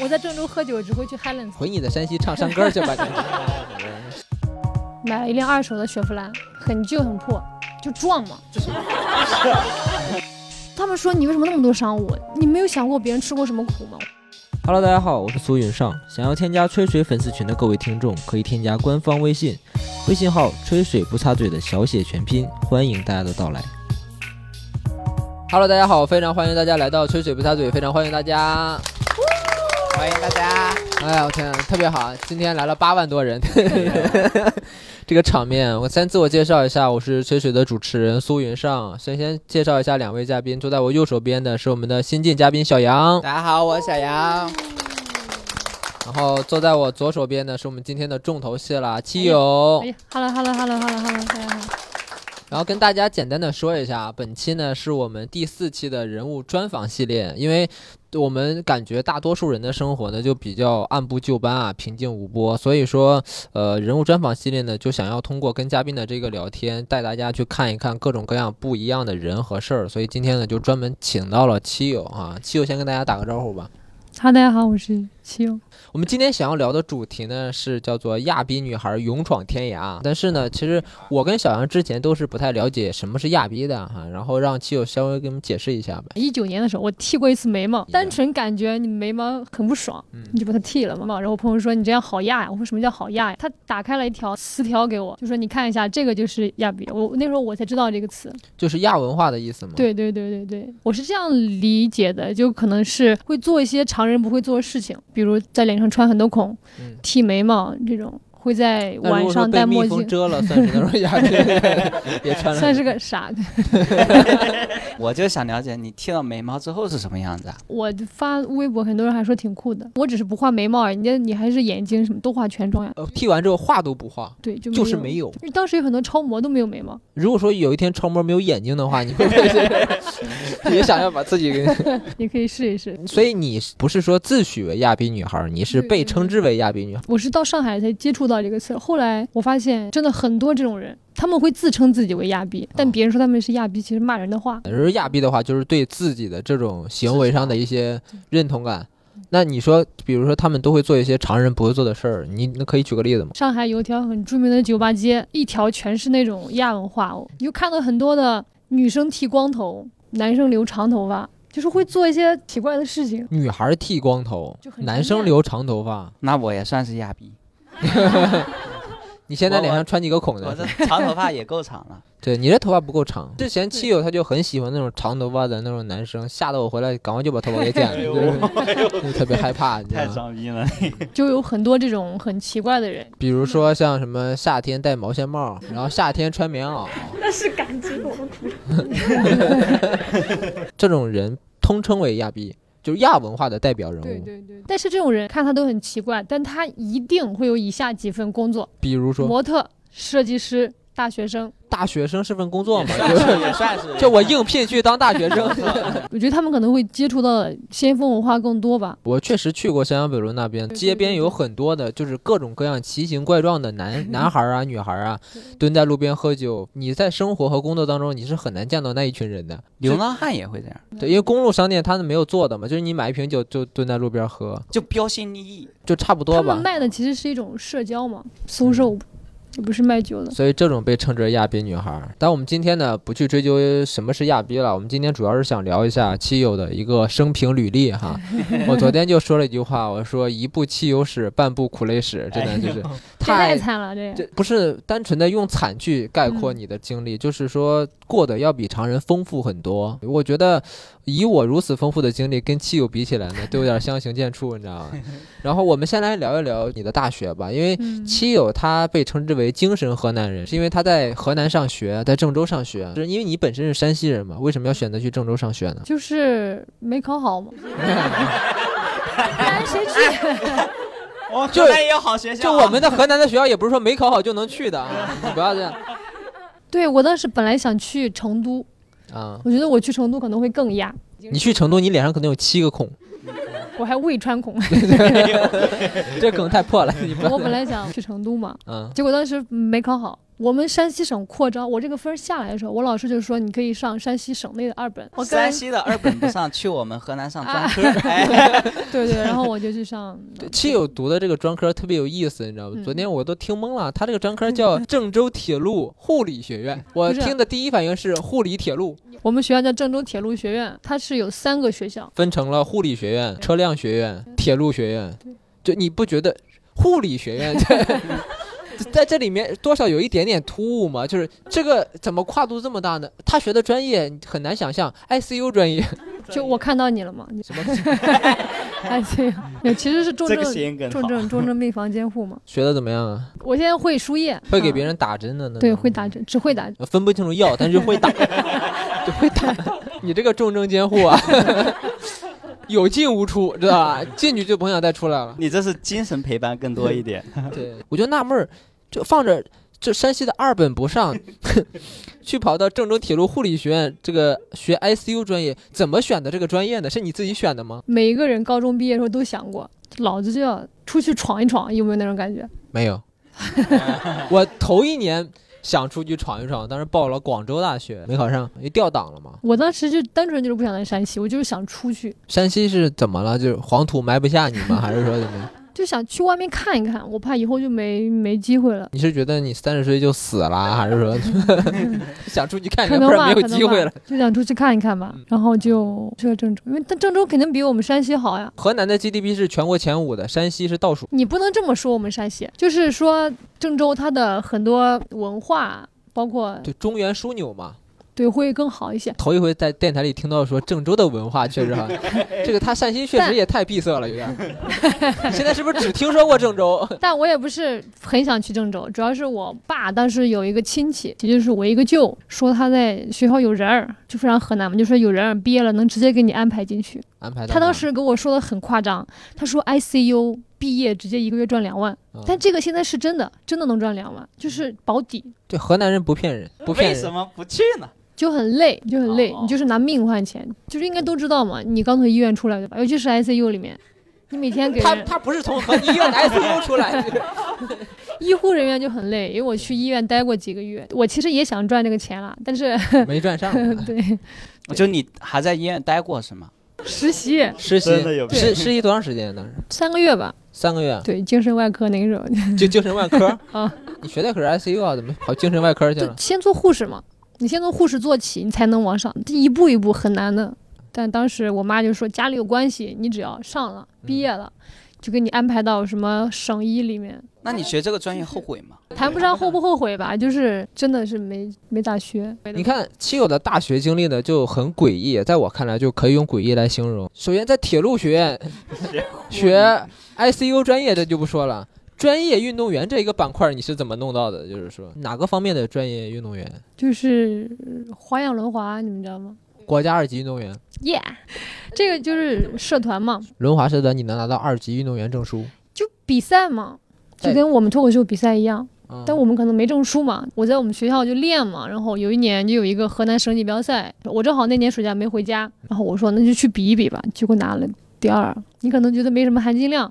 我在郑州喝酒只会去 Highlands，回你的山西唱山歌去吧。买了一辆二手的雪佛兰，很旧很破，就撞嘛。他们说你为什么那么多商务？你没有想过别人吃过什么苦吗？Hello，大家好，我是苏云上。想要添加吹水粉丝群的各位听众，可以添加官方微信，微信号“吹水不擦嘴”的小写全拼，欢迎大家的到来。Hello，大家好，非常欢迎大家来到吹水不擦嘴，非常欢迎大家，欢迎大家。哎呀，我天，特别好，今天来了八万多人，这个场面。我先自我介绍一下，我是吹水的主持人苏云上。先先介绍一下两位嘉宾，坐在我右手边的是我们的新晋嘉宾小杨，大家好，我是小杨。然后坐在我左手边的是我们今天的重头戏啦，七友。哎呀，Hello Hello Hello Hello Hello，大家好。然后跟大家简单的说一下，本期呢是我们第四期的人物专访系列，因为我们感觉大多数人的生活呢就比较按部就班啊，平静无波，所以说，呃，人物专访系列呢就想要通过跟嘉宾的这个聊天，带大家去看一看各种各样不一样的人和事儿，所以今天呢就专门请到了七友啊，七友先跟大家打个招呼吧。哈，大家好，我是七友。我们今天想要聊的主题呢是叫做亚逼女孩勇闯天涯。但是呢，其实我跟小杨之前都是不太了解什么是亚逼的哈，然后让七友稍微给我们解释一下吧。一九年的时候，我剃过一次眉毛，单纯感觉你眉毛很不爽，你就把它剃了嘛。然后我朋友说你这样好亚呀，我说什么叫好亚呀？他打开了一条词条给我，就说你看一下，这个就是亚逼。我那时候我才知道这个词，就是亚文化的意思吗？对对对对对，我是这样理解的，就可能是会做一些常人不会做的事情，比如在脸上穿很多孔。嗯剃眉毛这种会在晚上戴墨镜，遮了算是那种亚逼，别穿了，算是个傻子。我就想了解你剃了眉毛之后是什么样子啊？我发微博，很多人还说挺酷的。我只是不画眉毛而已，你你还是眼睛什么都画全妆呀。呃，剃完之后画都不画，对，就就是没有。当时有很多超模都没有眉毛。如果说有一天超模没有眼睛的话，你会不会 也想要把自己给？你可以试一试。所以你不是说自诩为亚逼女孩，你是被称之为亚逼女孩。我是到上海才接触到这个词，后来我发现真的很多这种人。他们会自称自己为亚逼，但别人说他们是亚逼，其实骂人的话。而亚逼的话，就是对自己的这种行为上的一些认同感。那你说，比如说他们都会做一些常人不会做的事儿，你那可以举个例子吗？上海有一条很著名的酒吧街，一条全是那种亚文化，你就看到很多的女生剃光头，男生留长头发，就是会做一些奇怪的事情。女孩剃光头，男生留长头发，那我也算是亚逼。你现在脸上穿几个孔的？我这长头发也够长了。对你这头发不够长。之前七友他就很喜欢那种长头发的那种男生，吓得我回来赶快就把头发给剪了，就特别害怕。太装逼了。就有很多这种很奇怪的人，比如说像什么夏天戴毛线帽，然后夏天穿棉袄。那是感情我的苦。这种人通称为亚逼。就是亚文化的代表人物。对对对，但是这种人看他都很奇怪，但他一定会有以下几份工作，比如说模特、设计师、大学生。大学生是份工作嘛？也算是。就我应聘去当大学生。我觉得他们可能会接触到先锋文化更多吧。我确实去过襄阳北路那边，街边有很多的，就是各种各样奇形怪状的男男孩啊、女孩啊，蹲在路边喝酒。你在生活和工作当中，你是很难见到那一群人的。流浪汉也会这样。对，因为公路商店他们没有做的嘛，就是你买一瓶酒就蹲在路边喝，就标新立异，就差不多吧。他们卖的其实是一种社交嘛，social。也不是卖酒的，所以这种被称之为亚逼女孩。但我们今天呢，不去追究什么是亚逼了，我们今天主要是想聊一下七友的一个生平履历哈。我昨天就说了一句话，我说一部汽油史，半部苦累史，真的就是太惨了。这这不是单纯的用惨去概括你的经历，就是说过得要比常人丰富很多。我觉得以我如此丰富的经历跟七友比起来呢，都有点相形见绌，你知道吗？然后我们先来聊一聊你的大学吧，因为七友他被称之为。精神河南人是因为他在河南上学，在郑州上学，是因为你本身是山西人嘛？为什么要选择去郑州上学呢？就是没考好嘛。然谁去？我河南也有好学校、啊。就我们的河南的学校也不是说没考好就能去的，啊，你不要这样。对我当时本来想去成都，啊，我觉得我去成都可能会更压。你去成都，你脸上可能有七个孔。我还胃穿孔。这梗太破了，我本来想去成都嘛，嗯，结果当时没考好。我们山西省扩招，我这个分下来的时候，我老师就说你可以上山西省内的二本。我跟山西的二本不上，去我们河南上专科。哎，对对，然后我就去上。对，七友读的这个专科特别有意思，你知道吗？嗯昨天我都听懵了，他这个专科叫郑州铁路护理学院，我听的第一反应是护理铁路，我们学校叫郑州铁路学院，它是有三个学校。分成了护理学院、车辆学院、铁路学院。就你不觉得护理学院 在在这里面多少有一点点突兀吗？就是这个怎么跨度这么大呢？他学的专业很难想象，ICU 专业 就我看到你了嘛？你什么？ICU？其实是重这个症。重症重症病房监护嘛。学的怎么样啊？我现在会输液，嗯会给别人打针的呢？对会打针，只会打针。分不清楚药，但是会打，就会打。你这个重症监护啊，有进无出，知道吧？进去就甭想再出来了。你这是精神陪伴更多一点。对，我就纳闷儿，就放着这山西的二本不上，去跑到郑州铁路护理学院这个学 ICU 专业，怎么选的这个专业呢？是你自己选的吗？每一个人高中毕业的时候都想过，老子就要出去闯一闯，有没有那种感觉？没有，我头一年想出去闯一闯，当时报了广州大学，没考上，也调档了嘛。我当时就单纯就是不想来山西，我就是想出去，山西是怎么了？就是黄土埋不下你吗？还是说怎么样？就想去外面看一看，我怕以后就没没机会了。你是觉得你三十岁就死了，还是说 想出去看看，可能吧，不然没有机会了？，就想出去看一看吧嗯。然后就去了郑州，因为但郑州肯定比我们山西好呀。河南的 GDP 是全国前五的，山西是倒数。你不能这么说我们山西，就是说郑州它的很多文化，包括对，中原枢纽嘛。对会更好一些。头一回在电台里听到说郑州的文化确实哈，这个他善心确实也太闭塞了，有点儿。现在是不是只听说过郑州？但我也不是很想去郑州，主要是我爸当时有一个亲戚，也就是我一个舅，说他在学校有人儿，就非常河南嘛，就说有人儿毕业了能直接给你安排进去。安排他当时给我说的很夸张，他说 ICU 毕业直接一个月赚两万，嗯但这个现在是真的，真的能赚两万，就是保底，对河南人不骗人，不骗人。为什么不去呢？就很累，就很累，哦你就是拿命换钱，就是应该都知道嘛，你刚从医院出来对吧？尤其是 ICU 里面。你每天给他他不是从医院 ICU 出来的，医护人员就很累，因为我去医院待过几个月，我其实也想赚这个钱了，但是 没赚上。对就你还在医院待过是吗？实习实习实实习多长时间？当时三个月吧，三个月，对精神外科那个时候，就精神外科啊。你学的可是 ICU 啊，怎么跑精神外科去了？就先做护士嘛，你先从护士做起，你才能往上，这一步一步很难的。但当时我妈就说家里有关系，你只要上了毕业了，就给你安排到什么省医里面。那你学这个专业后悔吗？谈不上后不后悔吧，就是真的是没没咋学。你看亲友的大学经历呢就很诡异，在我看来就可以用诡异来形容。首先在铁路学院 学 ICU 专业这就不说了，专业运动员这一个板块你是怎么弄到的？就是说哪个方面的专业运动员？就是花样轮滑，你们知道吗？国家二级运动员，耶、这个就是社团嘛，轮滑社团你能拿到二级运动员证书。就比赛嘛，就跟我们脱口秀比赛一样。嗯但我们可能没证书嘛，我在我们学校就练嘛，然后有一年就有一个河南省锦标赛，我正好那年暑假没回家，然后我说那就去比一比吧，结果拿了第二。你可能觉得没什么含金量，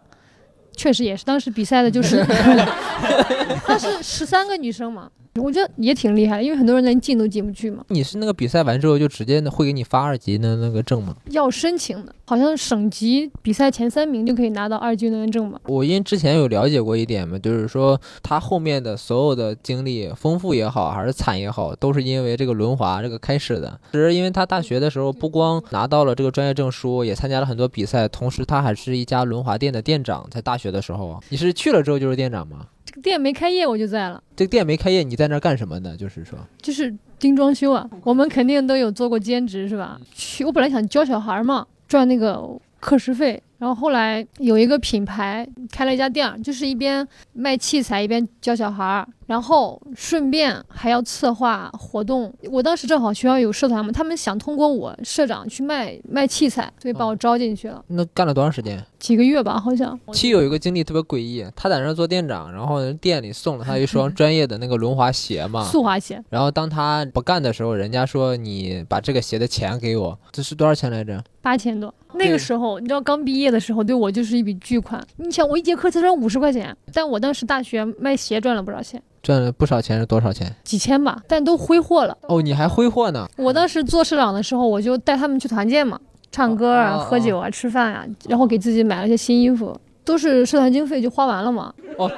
确实也是，当时比赛的就是，当时十三个女生嘛，我觉得也挺厉害的，因为很多人连进都进不去嘛，你是那个比赛完之后就直接会给你发二级的那个证吗？要申请的，好像省级比赛前三名就可以拿到二级运动员证吧。我因为之前有了解过一点嘛，就是说他后面的所有的经历，丰富也好，还是惨也好，都是因为这个轮滑这个开始的。只是因为他大学的时候不光拿到了这个专业证书，也参加了很多比赛，同时他还是一家轮滑店的店长。在大学的时候，你是去了之后就是店长吗？这个店没开业我就在了。这个店没开业，你在那儿干什么呢？就是说，就是盯装修啊，我们肯定都有做过兼职是吧？去，我本来想教小孩嘛，赚那个课时费，然后后来有一个品牌开了一家店，就是一边卖器材一边教小孩儿，然后顺便还要策划活动。我当时正好学校有社团嘛，他们想通过我社长去卖卖器材，所以把我招进去了，那干了多长时间？几个月吧，好像。七有一个经历特别诡异，他在那儿做店长，然后人店里送了他一双 专业的那个轮滑鞋嘛。速滑鞋然后当他不干的时候，人家说你把这个鞋的钱给我，这是多少钱来着？八千多，那个时候你知道刚毕业的的时候，对我就是一笔巨款。你想，我一节课才赚五十块钱，但我当时大学卖鞋赚了不少钱，赚了不少钱是多少钱？几千吧，但都挥霍了。哦，你还挥霍呢？我当时做社长的时候，我就带他们去团建嘛，唱歌啊、哦喝酒啊、吃饭啊，然后给自己买了些新衣服，都是社团经费就花完了嘛。哦，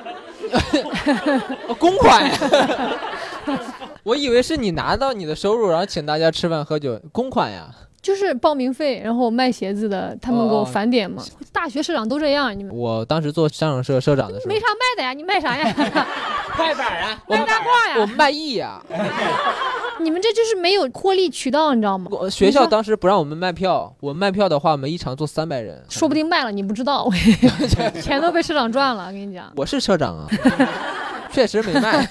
公款呀！我以为是你拿到你的收入，然后请大家吃饭喝酒，公款呀。就是报名费，然后卖鞋子的，他们给我哦返点嘛。大学社长都这样，你们我当时做商场社社长的时候没，啥卖的呀？你卖啥呀？快板啊，卖大褂呀？我卖艺呀。你们这就是没有获利渠道，你知道吗？学校当时不让我们卖票，我们卖票的话，我们一场坐三百人。说不定卖了你不知道，钱都被社长赚了。我跟你讲，我是社长啊，确实没卖。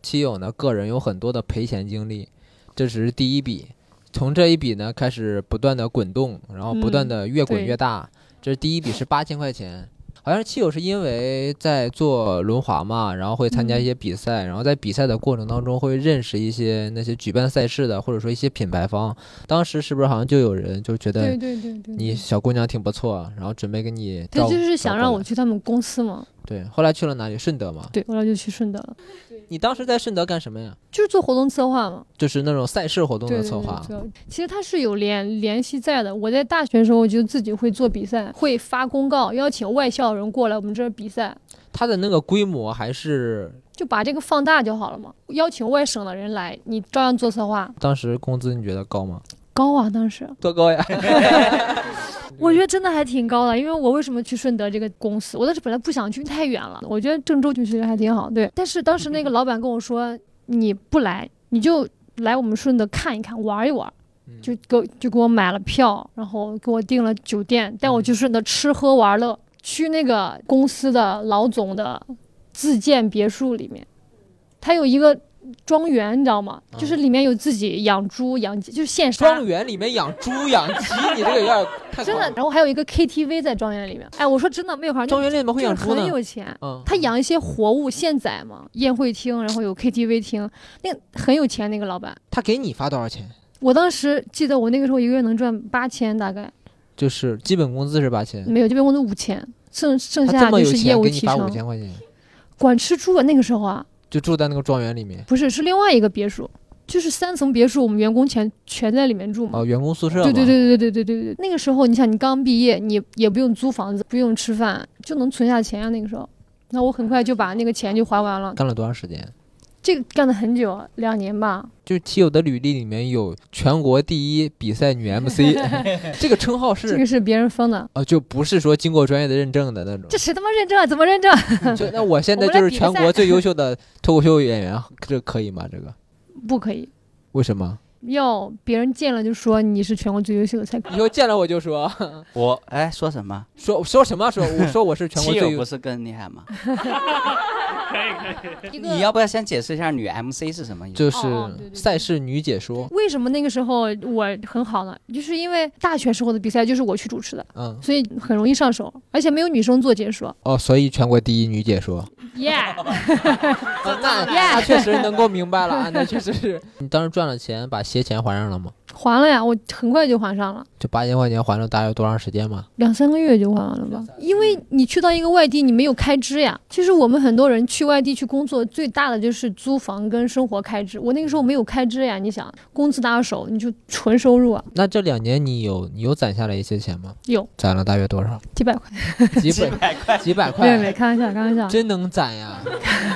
七友呢，个人有很多的赔钱经历，这只是第一笔。从这一笔呢开始不断的滚动，然后不断的越滚越大。这是第一笔是八千块钱，好像是七友是因为在做轮滑嘛，然后会参加一些比赛，然后在比赛的过程当中会认识一些那些举办赛事的，或者说一些品牌方。当时是不是好像就有人就觉得对对对，你小姑娘挺不错，然后准备给你他就是想让我去他们公司嘛。对，后来去了哪里？顺德嘛。对，后来就去顺德了，你当时在顺德干什么呀？就是做活动策划嘛。就是那种赛事活动的策划。其实它是有联联系在的。我在大学的时候就自己会做比赛，会发公告邀请外校人过来我们这儿比赛，它的那个规模还是就把这个放大就好了嘛。邀请外省的人来，你照样做策划，当时工资你觉得高吗？高啊，当时多高呀？我觉得真的还挺高的。因为我为什么去顺德这个公司？我当时本来不想去，太远了。我觉得郑州就其实还挺好，对。但是当时那个老板跟我说，你不来，你就来我们顺德看一看，玩一玩。就给就给我买了票，然后给我订了酒店，带我去顺德吃喝玩乐，去那个公司的老总的自建别墅里面，他有一个庄园，你知道吗？就是里面有自己养猪养鸡，就是现杀庄。园里面养猪养鸡，你这个有点太真的，然后还有一个 KTV 在庄园里面。哎，我说真的，没有话，庄园里面会养猪呢就是很？有钱。嗯，他养一些活物现宰嘛，宴会厅，然后有 KTV 厅，那个很有钱那个老板。他给你发多少钱？我当时记得我那个时候一个月能赚八千，大概就是基本工资是八千，没有，基本工资五千，剩剩下么有钱，就是业务给你发五提成。千块钱，管吃住啊，那个时候啊，就住在那个庄园里面。不是，是另外一个别墅，就是三层别墅，我们员工全全在里面住嘛。哦，员工宿舍嘛。对对对对对对对对，那个时候你想，你刚毕业，你也不用租房子，不用吃饭，就能存下钱啊。那个时候，那我很快就把那个钱就还完了。干了多长时间？这个干了很久，啊两年吧。就是七友的履历里面有全国第一比赛女 MC，这个称号是这个是别人封的，呃，就不是说经过专业的认证的那种。这谁他妈认证啊？怎么认证？就那我现在就是全国最优秀的脱口秀演员，这可以吗？这个 不可以，为什么？要别人见了就说你是全国最优秀的才可以。以后见了我就说 我哎说什么？说说什么说我说我是全国最不是更厉害吗？可以可以你要不要先解释一下女 MC 是什么意思？就是赛事女解说，为什么那个时候我很好呢？就是因为大学时候的比赛就是我去主持的，嗯所以很容易上手，而且没有女生做解说。哦，所以全国第一女解说，耶、哦那那确实能够明白了啊，那确实是。你当时赚了钱，把鞋钱还上了吗？还了呀，我很快就还上了，就八千块钱还了大约多长时间嘛？两三个月就还完了吧。因为你去到一个外地，你没有开支呀。其实我们很多人去外地去工作，最大的就是租房跟生活开支。我那个时候没有开支呀，你想工资到手，你就纯收入啊，那这两年你有你有攒下来一些钱吗？有攒了大约多少？几百块。几百块？几百块？开玩笑，开玩笑。真能攒呀！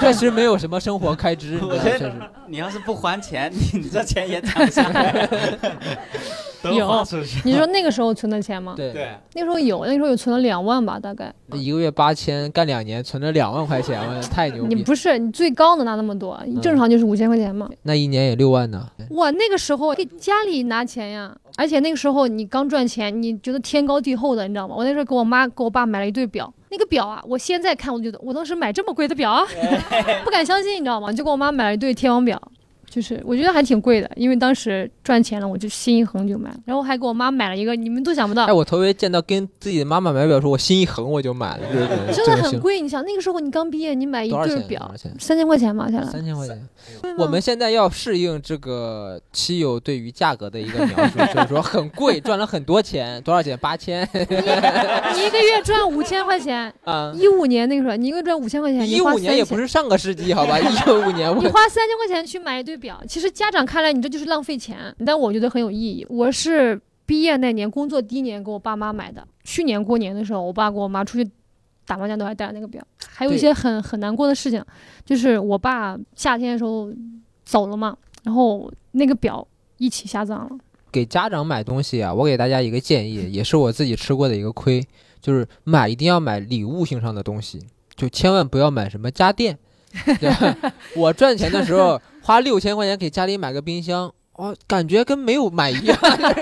确实没有什么生活开支？确实。你要是不还钱，你你这钱也攒不下来，都 有花出去。你说那个时候存的钱吗？对对，那个时候有，那个时候有存了两万吧，大概。一个月八千，干两年存了两万块钱，我 太牛逼！你不是你最高能拿那么多，你正常就是五千块钱嘛。那一年也六万呢。哇，那个时候给家里拿钱呀，而且那个时候你刚赚钱，你觉得天高地厚的，你知道吗？我那时候给我妈给我爸买了一对表，那个表啊，我现在看我就觉得我当时买这么贵的表啊，不敢相信，你知道吗？就给我妈买了一对天王表，就是我觉得还挺贵的，因为当时赚钱了，我就心一横就买，然后还给我妈买了一个，你们都想不到哎，，我头一回见到跟自己的妈妈买表，说我心一横我就买了，真的很贵。你想那个时候你刚毕业，你买一对表？三千块钱吧下来，三千块钱。我们现在要适应这个亲友对于价格的一个描述，就是说很贵，赚了很多钱，多少钱？八千你一个月赚五千块钱，啊！一五年那个时候你一个月赚五千块钱，一五年也不是。上个世纪，好吧？一五年你花三千块钱去买一对表，其实家长看来你这就是浪费钱，但我觉得很有意义。我是毕业那年工作第一年给我爸妈买的，去年过年的时候，我爸跟我妈出去打麻将都还带着那个表。还有一些很很难过的事情，就是我爸夏天的时候走了嘛，然后那个表一起下葬了。给家长买东西啊，我给大家一个建议，也是我自己吃过的一个亏，就是买一定要买礼物性上的东西，就千万不要买什么家电。对吧我赚钱的时候花六千块钱给家里买个冰箱，哦，感觉跟没有买一样，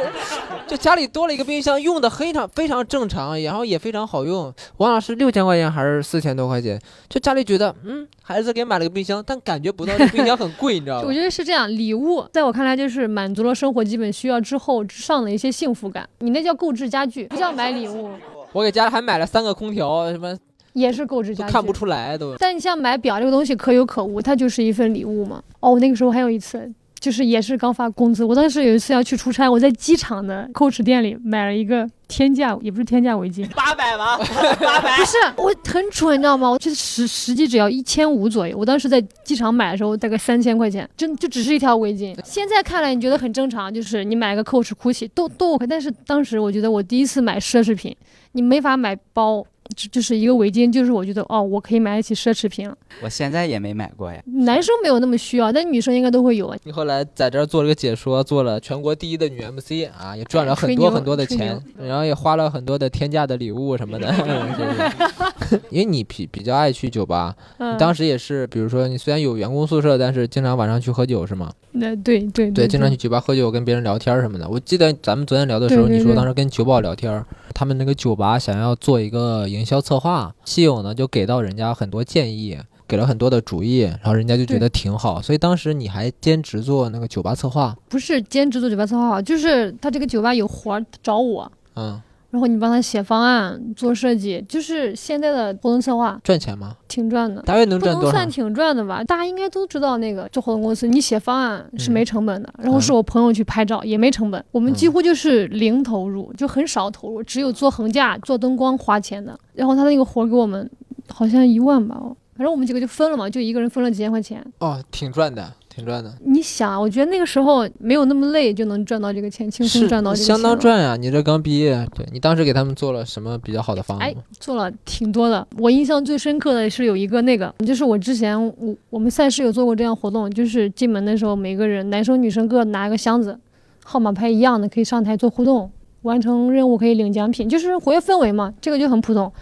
就家里多了一个冰箱，用的非常非常正常，然后也非常好用。王老师六千块钱还是四千多块钱，就家里觉得嗯，孩子给买了个冰箱，但感觉不到这冰箱很贵，你知道吧我？觉得是这样，礼物在我看来就是满足了生活基本需要之后之上的一些幸福感。你那叫购置家具，不叫买礼物，我给家里还买了三个空调，什么也是购置家具。看不出来都。但你像买表这个东西可有可无，它就是一份礼物嘛。哦，我那个时候还有一次，就是也是刚发工资，我当时有一次要去出差，我在机场的 Coach 店里买了一个天价，也不是天价围巾，八百吗？八百不是，我很蠢，你知道吗？我这实实际只要一千五左右，我当时在机场买的时候大概三千块钱，真就只是一条围巾。现在看来你觉得很正常，就是你买个 Coach、GUCCI 都都 OK，但是当时我觉得我第一次买奢侈品，你没法买包。就就是一个围巾，就是我觉得哦，我可以买得起奢侈品。我现在也没买过呀。男生没有那么需要，但女生应该都会有啊。你后来在这儿做了个解说，做了全国第一的女 MC 啊，也赚了很多很多的钱，然后也花了很多的天价的礼物什么的。就是因为你比比较爱去酒吧，嗯你，当时也是，比如说你虽然有员工宿舍，但是经常晚上去喝酒是吗？那对对对，经常去酒吧喝酒，跟别人聊天什么的。我记得咱们昨天聊的时候，你说当时跟酒保聊天，他们那个酒吧想要做一个营销策划，西友呢就给到人家很多建议，给了很多的主意，然后人家就觉得挺好，所以当时你还兼职做那个酒吧策划，不是兼职做酒吧策划，就是他这个酒吧有活儿找我，嗯，然后你帮他写方案、做设计，就是现在的活动策划赚钱吗？挺赚的。大约能不赚多少能算？挺赚的吧？大家应该都知道，那个做活动公司，你写方案是嗯没成本的，然后是我朋友去拍照也没成本，我们嗯几乎就是零投入，就很少投入，只有做横架、做灯光花钱的。然后他那个活儿给我们好像一万吧，哦反正我们几个就分了嘛，就一个人分了几千块钱。哦，挺赚的，挺赚的，你想，我觉得那个时候没有那么累，就能赚到这个钱，轻松赚到这个钱相当。赚呀！你这刚毕业，对你当时给他们做了什么比较好的方案做了挺多的。我印象最深刻的是有一个那个，就是我之前我我们赛事有做过这样活动，就是进门的时候每个人男生女生各拿一个箱子，号码牌一样的可以上台做互动，完成任务可以领奖品，就是活跃氛围嘛。这个就很普通。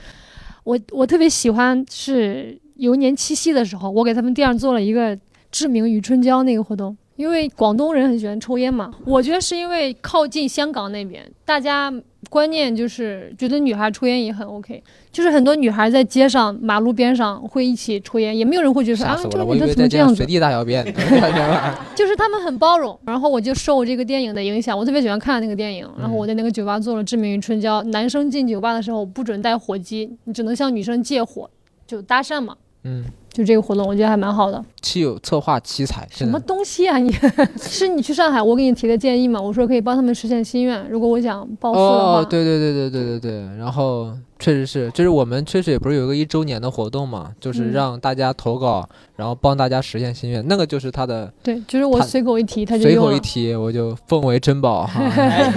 我我特别喜欢是有一年七夕的时候，我给他们店上做了一个志明与春娇那个活动。因为广东人很喜欢抽烟嘛，我觉得是因为靠近香港那边，大家观念就是觉得女孩抽烟也很 OK，就是很多女孩在街上、马路边上会一起抽烟，也没有人会觉得说啊！这个女的怎么这样子随，地大小便 就是他们很包容。然后我就受这个电影的影响，我特别喜欢看那个电影。然后我在那个酒吧做了《志明与春娇》，男生进酒吧的时候不准带火机，你只能向女生借火，就搭讪嘛。嗯，就这个活动，我觉得还蛮好的。七友策划奇才，什么东西啊你？是你去上海，我给你提的建议嘛？我说可以帮他们实现心愿。如果我想暴富的话，哦，对对对对对对对，然后确实是，就是我们吹水不是有一个一周年的活动嘛，就是嗯让大家投稿，然后帮大家实现心愿，那个就是他的对，就是我随口一提，他就随。口一提，我就奉为珍宝哈。哎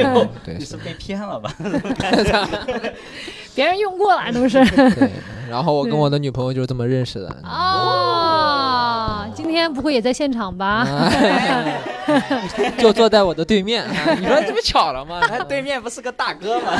对你是被骗了吧？别人用过了都是。对，然后我跟我的女朋友就是这么认识的。哦，今天不会也在现场吧？哎 就坐在我的对面，啊 你说这不巧了吗？他对面不是个大哥吗？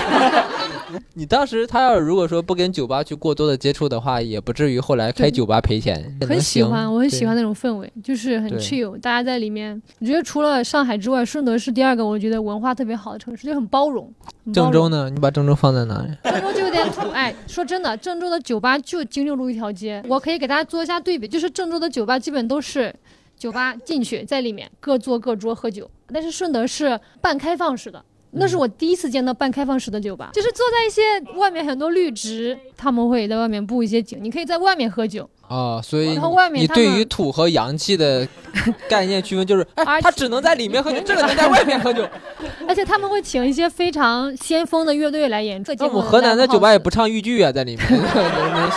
你当时他要是如果说不跟酒吧去过多的接触的话，也不至于后来开酒吧赔钱。很喜欢，我很喜欢那种氛围，就是很 chill，大家在里面。我觉得除了上海之外，顺德是第二个我觉得文化特别好的城市，就很包容。包容郑州呢？你把郑州放在哪里？郑州就有点土。哎，说真的，郑州的酒吧就经六路一条街，我可以给大家做一下对比，就是郑州的酒吧基本都是酒吧进去，在里面各坐各桌喝酒，但是顺德是半开放式的。那是我第一次见到半开放式的酒吧，就是坐在一些外面很多绿植，他们会在外面布一些景，你可以在外面喝酒。啊，所以你对于土和洋气的 概念区分就是，哎，而他只能在里面喝酒，这个能在外面喝酒。而且他们会请一些非常先锋的乐队来演出。那我们河南的酒吧也不唱豫剧啊，在里面，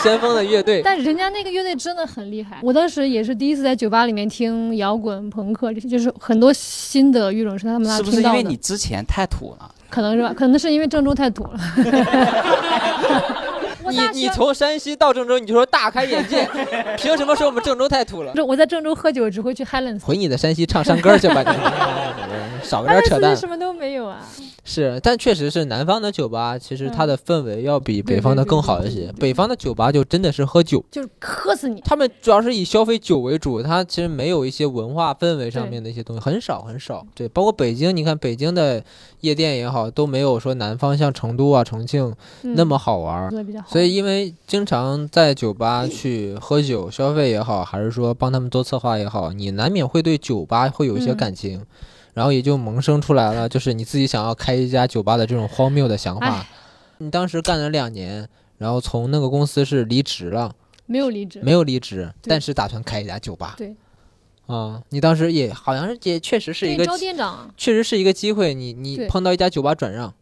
先锋的乐队。但人家那个乐队真的很厉害。我当时也是第一次在酒吧里面听摇滚、朋克这些，就是很多新的乐种是他们那是不是听到的。因为你之前太土了？可能是吧？可能是因为郑州太土了。我你大学你从山西到郑州，你就说大开眼界，凭什么说我们郑州太土了？我在郑州喝酒只会去 Highlands，回你的山西唱山歌去吧，你少 跟这扯淡。什么都没有啊。是，但确实是南方的酒吧，其实它嗯的氛围要比北方的更好一些。北方的酒吧就真的是喝酒，就是喝死你。他们主要是以消费酒为主，它其实没有一些文化氛围上面的一些东西，很少很少。对，包括北京，你看北京的夜店也好，都没有说南方像成都啊、重庆嗯那么好玩儿。做的比较好。所以，因为经常在酒吧去喝酒消费也好，还是说帮他们做策划也好，你难免会对酒吧会有一些嗯感情，然后也就萌生出来了，就是你自己想要开一家酒吧的这种荒谬的想法。你当时干了两年，然后从那个公司是离职了，没有离职，没有离职，但是打算开一家酒吧。对。啊、你当时也好像是也确实是一个招店长。确实是一个机会，你你碰到一家酒吧转让，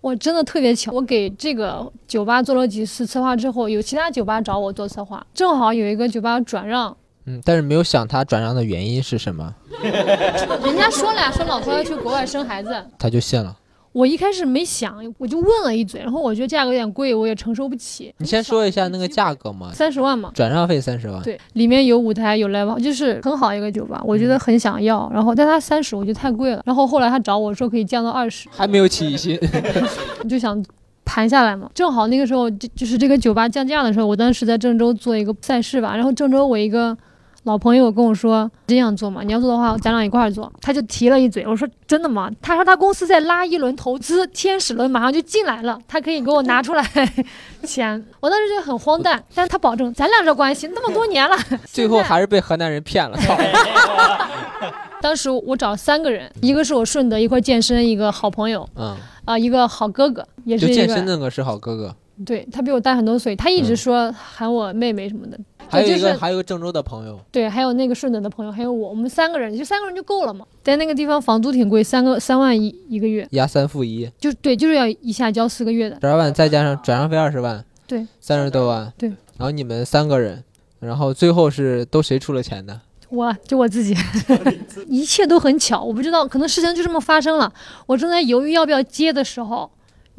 我真的特别巧，我给这个酒吧做了几次策划之后，有其他酒吧找我做策划，正好有一个酒吧转让，嗯，但是没有想他转让的原因是什么，人家说了，说老婆要去国外生孩子。他就信了。我一开始没想，我就问了一嘴，然后我觉得价格有点贵，我也承受不起。你先说一下那个价格嘛，三十万嘛，转让费三十万。对，里面有舞台有 live，就是很好一个酒吧，我觉得很想要。然后但他三十，我觉得太贵了。然后后来他找我说可以降到二十，还没有起疑心，我就想盘下来嘛。正好那个时候就就是这个酒吧降价的时候，我当时在郑州做一个赛事吧，然后郑州我一个老朋友跟我说这样做嘛，你要做的话咱俩一块儿做。他就提了一嘴，我说真的吗？他说他公司在拉一轮投资，天使轮马上就进来了，他可以给我拿出来 钱。我当时就很荒诞，但是他保证咱俩这关系那么多年了，最后还是被河南人骗了。操！当时我找三个人，一个是我顺德一块健身一个好朋友嗯，啊、一个好哥哥，也是就健身那个是好哥哥，对他比我大很多岁，他一直嗯说喊我妹妹什么的。还有一个就是还有个郑州的朋友，对，还有那个顺德的朋友，还有我，我们三个人，就三个人就够了嘛。在那个地方房租挺贵，三个三万一一个月，押三付一，就对，就是要一下交四个月的。十二万再加上转让费二十万，对，三十多万，对。然后你们三个人，然后最后是都谁出了钱呢？我就我自己，一切都很巧，我不知道，可能事情就这么发生了。我正在犹豫要不要接的时候，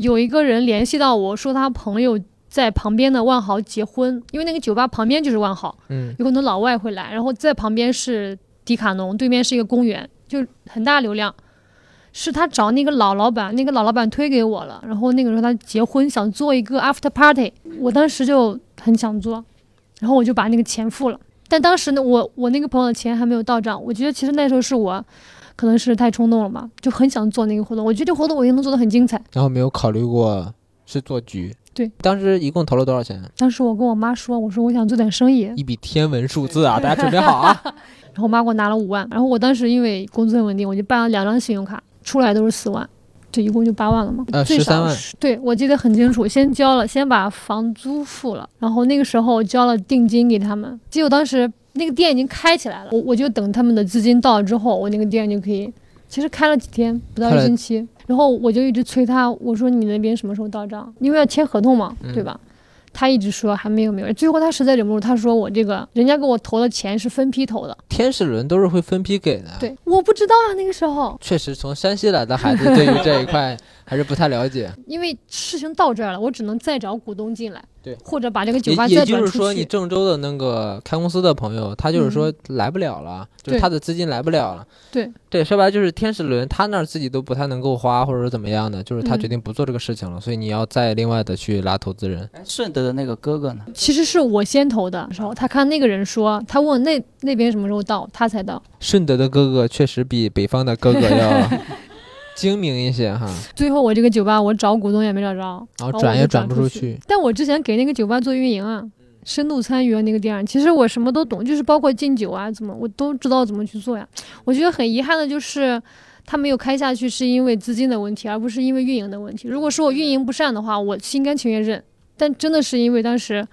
有一个人联系到我说他朋友在旁边的万豪结婚，因为那个酒吧旁边就是万豪，嗯，有很多老外会来，然后在旁边是迪卡侬，对面是一个公园，就很大流量。是他找那个老老板，那个老老板推给我了，然后那个时候他结婚想做一个 after party，我当时就很想做，然后我就把那个钱付了。但当时呢，我我那个朋友的钱还没有到账，我觉得其实那时候是我可能是太冲动了嘛，就很想做那个活动。我觉得这个活动我一定能做得很精彩。然后没有考虑过是做局，对，当时一共投了多少钱？当时我跟我妈说，我说我想做点生意，一笔天文数字啊，大家准备好啊！然后我妈给我拿了五万，然后我当时因为工资很稳定，我就办了两张信用卡，出来都是四万，这一共就八万了嘛。呃最少13万对，我记得很清楚，先交了，先把房租付了，然后那个时候交了定金给他们。结果当时那个店已经开起来了，我我就等他们的资金到了之后，我那个店就可以，其实开了几天，不到一星期。然后我就一直催他，我说你那边什么时候到账？因为要签合同嘛，嗯对吧？他一直说还没有没有，最后他实在忍不住，他说我这个人家给我投的钱是分批投的，天使轮都是会分批给的。，对，我不知道啊，那个时候，确实从山西来的孩子对于这一块还是不太了解。因为事情到这儿了，我只能再找股东进来，对，或者把这个酒吧再转就是说，你郑州的那个开公司的朋友，他就是说来不了了，就是他的资金来不了了。对对，说白了就是天使轮，他那儿自己都不太能够花，或者是怎么样的，就是他嗯决定不做这个事情了，所以你要再另外的去拉投资人。哎顺德的那个哥哥呢？其实是我先投的时候，他看那个人说，他问那那边什么时候到，他才到。顺德的哥哥确实比北方的哥哥要 精明一些哈，最后我这个酒吧我找股东也没找着，然后转也转不出出去。但我之前给那个酒吧做运营啊，深度参与了那个店，其实我什么都懂，就是包括敬酒啊，怎么我都知道怎么去做呀。我觉得很遗憾的就是。他没有开下去是因为资金的问题，而不是因为运营的问题。如果说我运营不善的话，我心甘情愿认。但真的是因为当时。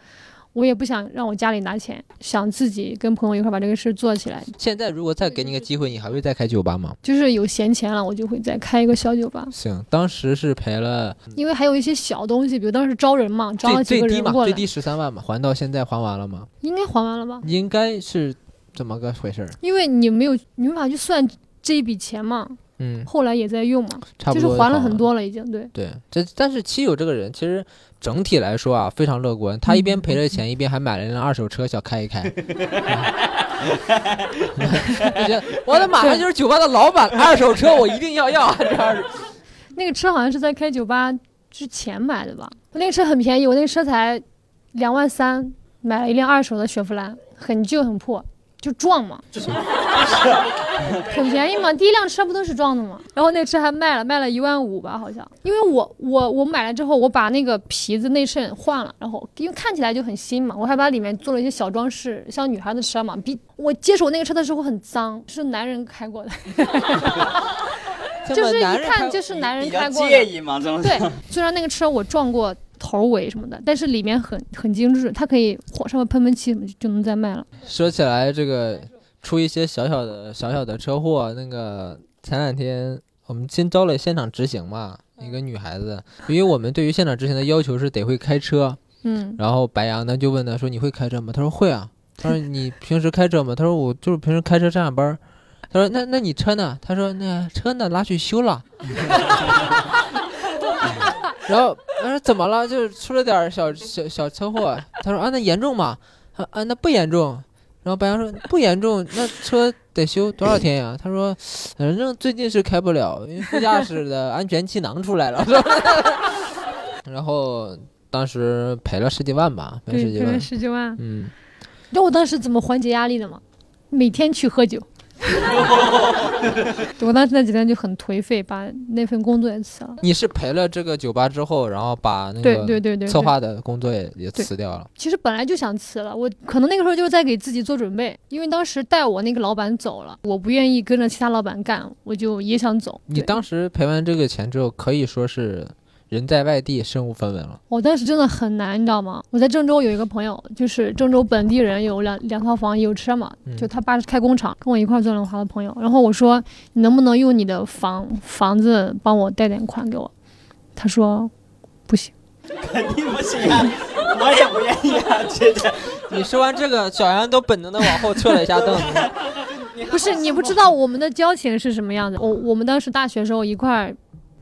我也不想让我家里拿钱，想自己跟朋友一块把这个事做起来。现在如果再给你个机会，你还会再开酒吧吗？就是有闲钱了，我就会再开一个小酒吧。行，当时是赔了，因为还有一些小东西，比如当时招人嘛，招了几个人过来。最低十三万嘛，还到现在还完了吗？应该还完了吧？应该是怎么个回事？因为你没有，你没法去算这一笔钱嘛。嗯。后来也在用嘛，就是还了很多了，已经。对。对，这但是七友这个人其实。整体来说啊，非常乐观。他一边赔着钱，一边还买了一辆二手车，想开一开。我的马上就是酒吧的老板，二手车我一定要要。这 样那个车好像是在开酒吧之前买的吧？我那个车很便宜，我那个车才两万三，买了一辆二手的雪佛兰，很旧很破。就撞嘛，很便宜嘛，第一辆车不都是撞的吗？然后那车还卖了，卖了一万五吧，好像。因为我我我买了之后，我把那个皮子内衬换了，然后因为看起来就很新嘛，我还把里面做了一些小装饰，像女孩的车嘛。比我接手那个车的时候很脏，是男人开过的，就是一看就是男人开过的。介意吗？对，虽然那个车我撞过。头尾什么的，但是里面很很精致，它可以火上面喷喷漆什么就能再卖了。说起来，这个出一些小小的小小的车祸，那个前两天我们新招了现场执行嘛，一个女孩子，因为我们对于现场执行的要求是得会开车，嗯，然后白羊呢就问他说你会开车吗？他说会啊。他说你平时开车吗？他说我就是平时开车上下班。他说那那你车呢？他说那车呢拉去修了。然后他说怎么了？就是出了点小小小车祸。他说啊，那严重吗？啊啊，那不严重。然后白杨说不严重，那车得修多少天呀？他说反正最近是开不了，因为副驾驶的安全气囊出来了。然后当时赔了十几万吧，赔十几万。十几万。嗯。你知道我当时怎么缓解压力的吗？每天去喝酒。我当时那几天就很颓废，把那份工作也辞了。你是赔了这个酒吧之后，然后把那个策划的工作也也辞掉了。其实本来就想辞了，我可能那个时候就是在给自己做准备，因为当时带我那个老板走了，我不愿意跟着其他老板干，我就也想走。你当时赔完这个钱之后，可以说是。人在外地，身无分文了。我当时真的很难，你知道吗？我在郑州有一个朋友，就是郑州本地人，有两两套房，有车嘛。就他爸是开工厂，跟我一块做轮滑的朋友。然后我说，你能不能用你的房房子帮我贷点款给我？他说，不行。肯定不行啊！我也不愿意啊，姐姐。你说完这个，小杨都本能的往后撤了一下凳子。不是，你不知道我们的交情是什么样的。我我们当时大学时候一块。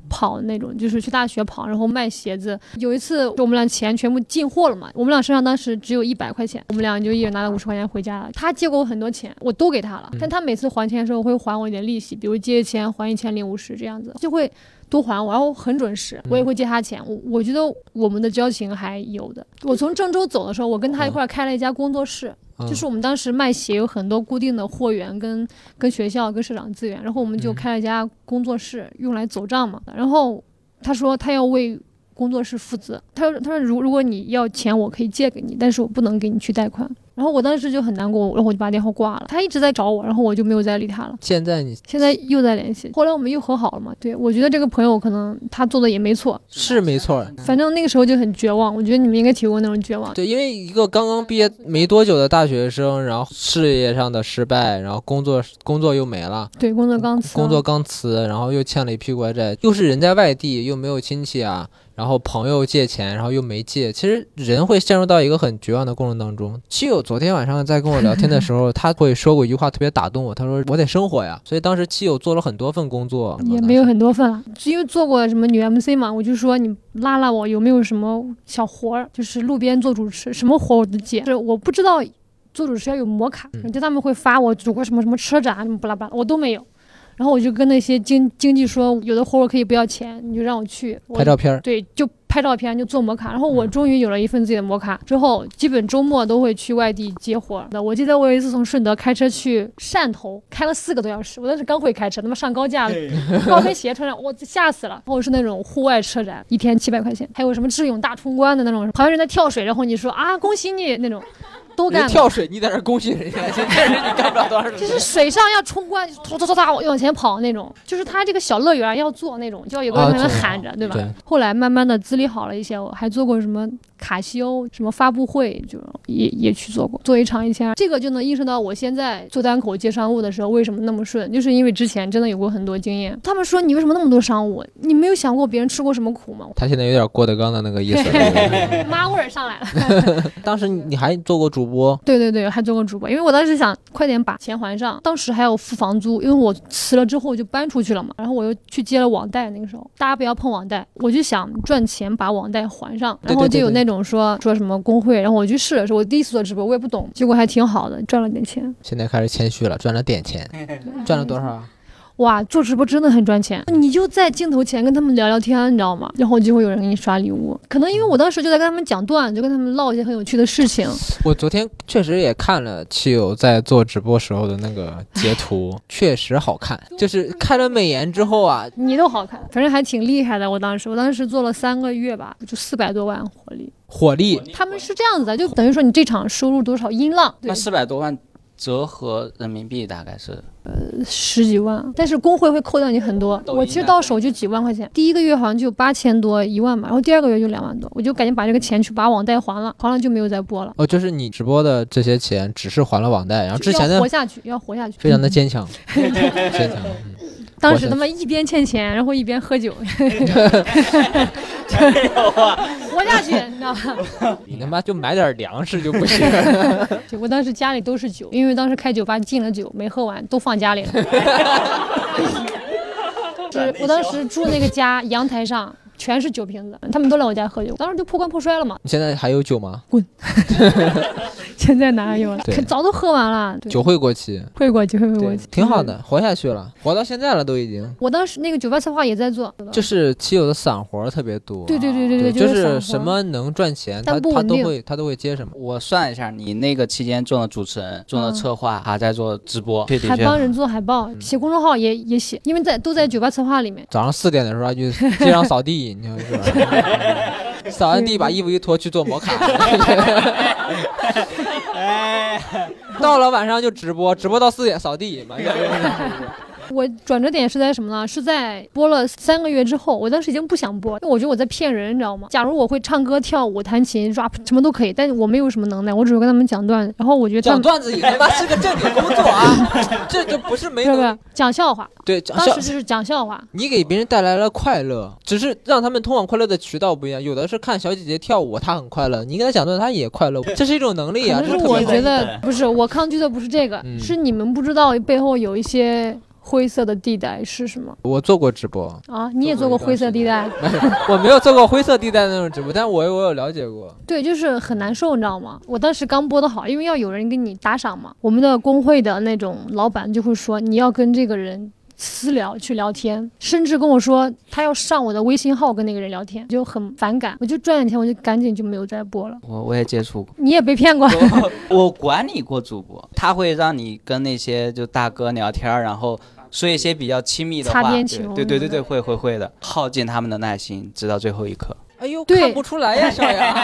跑那种就是去大学跑，然后卖鞋子。有一次我们俩钱全部进货了嘛，我们俩身上当时只有一百块钱，我们俩就一人拿了五十块钱回家了。他借过我很多钱，我都给他了，但他每次还钱的时候会还我一点利息，比如借钱还一千零五十这样子，就会多还我，然后很准时，我也会借他钱。我我觉得我们的交情还有的。我从郑州走的时候，我跟他一块开了一家工作室。就是我们当时卖鞋有很多固定的货源，跟跟学校、跟社长资源，然后我们就开了一家工作室，用来走账嘛。然后他说他要为工作室负责，他说他说如如果你要钱，我可以借给你，但是我不能给你去贷款。然后我当时就很难过，然后我就把电话挂了。他一直在找我，然后我就没有再理他了。现在你现在又在联系，后来我们又和好了嘛？对，我觉得这个朋友可能他做的也没错，是没错。反正那个时候就很绝望，我觉得你们应该体会过那种绝望。对，因为一个刚刚毕业没多久的大学生，然后事业上的失败，然后工作工作又没了，对，工作刚辞，工作刚辞，然后又欠了一屁股债，又是人在外地，又没有亲戚啊。然后朋友借钱，然后又没借，其实人会陷入到一个很绝望的过程当中。基友昨天晚上在跟我聊天的时候，他会说过一句话，特别打动我。他说：“我得生活呀。”所以当时基友做了很多份工作，也没有很多份，是因为做过什么女 MC 嘛。我就说你拉拉我，有没有什么小活儿，就是路边做主持，什么活我都接。是我不知道做主持要有摩卡，就他们会发我组过什么什么车展什么巴拉巴拉，我都没有。然后我就跟那些经经纪说，有的活我可以不要钱，你就让我去拍照片。对，就拍照片，就做摩卡。然后我终于有了一份自己的摩卡，之后基本周末都会去外地接活的。我记得我有一次从顺德开车去汕头，开了四个多小时。我当时刚会开车，他妈上高架了，高跟鞋穿上，我吓死了。然后是那种户外车展，一天七百块钱，还有什么智勇大冲关的那种，好像人在跳水，然后你说啊恭喜你那种。都干过。跳水，你在那恭喜人家，确实你干不了多少。就是水上要冲关，突突突突往前跑那种，就是他这个小乐园要做那种，就要有个人在那喊着，对吧？后来慢慢的资历好了一些，我还做过什么卡西欧什么发布会，就也也去做过，做一场一千二，这个就能映射到我现在做单口接商务的时候为什么那么顺，就是因为之前真的有过很多经验。他们说你为什么那么多商务？你没有想过别人吃过什么苦吗？他现在有点郭德纲的那个意思，妈味儿上来了。当时你还做过主播？对对对，还做过主播，因为我当时想快点把钱还上，当时还要付房租，因为我辞了之后就搬出去了嘛，然后我又去接了网贷，那个时候大家不要碰网贷，我就想赚钱把网贷还上，然后就有那种说说什么工会，然后我去试了，是我第一次做直播，我也不懂，结果还挺好的，赚了点钱。现在开始谦虚了，赚了点钱，赚了多少？哇，做直播真的很赚钱，你就在镜头前跟他们聊聊天，你知道吗？然后就会有人给你刷礼物。可能因为我当时就在跟他们讲段，就跟他们唠一些很有趣的事情。我昨天确实也看了七友在做直播时候的那个截图，确实好看。就是开了美颜之后啊，你都好看，反正还挺厉害的。我当时，我当时做了三个月吧，就四百多万火力。火力，他们是这样子的，就等于说你这场收入多少音浪？那四百多万折合人民币大概是。呃，十几万，但是工会会扣掉你很多。我其实到手就几万块钱，第一个月好像就八千多一万吧，然后第二个月就两万多，我就赶紧把这个钱去把网贷还了，还了就没有再播了。哦，就是你直播的这些钱只是还了网贷，然后之前的活下去要活下去，非常的坚强，坚强。当时他妈一边欠钱，然后一边喝酒 活下去，你知道吧？你他妈就买点粮食就不行。我当时家里都是酒，因为当时开酒吧进了酒没喝完，都放家里了。是我当时住那个家阳台上。全是酒瓶子，他们都来我家喝酒，当时就破罐破摔了嘛。你现在还有酒吗？滚！现在哪有了？早都喝完了。酒会过期，会过期，会过期，挺好的，活下去了，活到现在了都已经。我当时那个酒吧策划也在做，就是骑友的散活特别多。对对对对对，就是什么能赚钱，他他都会他都会接什么。我算一下，你那个期间做了主持人，做了策划，还在做直播，还帮人做海报，写公众号也也写，因为在都在酒吧策划里面。早上四点的时候就街上扫地。你说是吧？扫完地，把衣服一脱去做摩卡。到了晚上就直播，直播到四点扫地。我转折点是在什么呢？是在播了三个月之后，我当时已经不想播，因为我觉得我在骗人，你知道吗？假如我会唱歌、跳舞、弹琴、rap，什么都可以，但是我没有什么能耐，我只会跟他们讲段子。然后我觉得讲段子也他妈是个正经工作啊，这就不是没有讲笑话。对，当时就是讲笑话。你给别人带来了快乐，只是让他们通往快乐的渠道不一样。有的是看小姐姐跳舞，她很快乐；你跟她讲段子，她也快乐。这是一种能力啊。可是我觉得不是，我抗拒的不是这个，是你们不知道背后有一些。灰色的地带是什么？我做过直播啊，你也做过灰色地带？我没有做过灰色地带那种直播，但我我有了解过。对，就是很难受，你知道吗？我当时刚播的好，因为要有人给你打赏嘛。我们的工会的那种老板就会说，你要跟这个人私聊去聊天，甚至跟我说他要上我的微信号跟那个人聊天，就很反感。我就赚点钱，我就赶紧就没有再播了。我我也接触过，你也被骗过？我管理过主播，他会让你跟那些就大哥聊天，然后。说一些比较亲密的话，对对对对，会会会的，耗尽他们的耐心，直到最后一刻。哎呦，看不出来呀，小杨，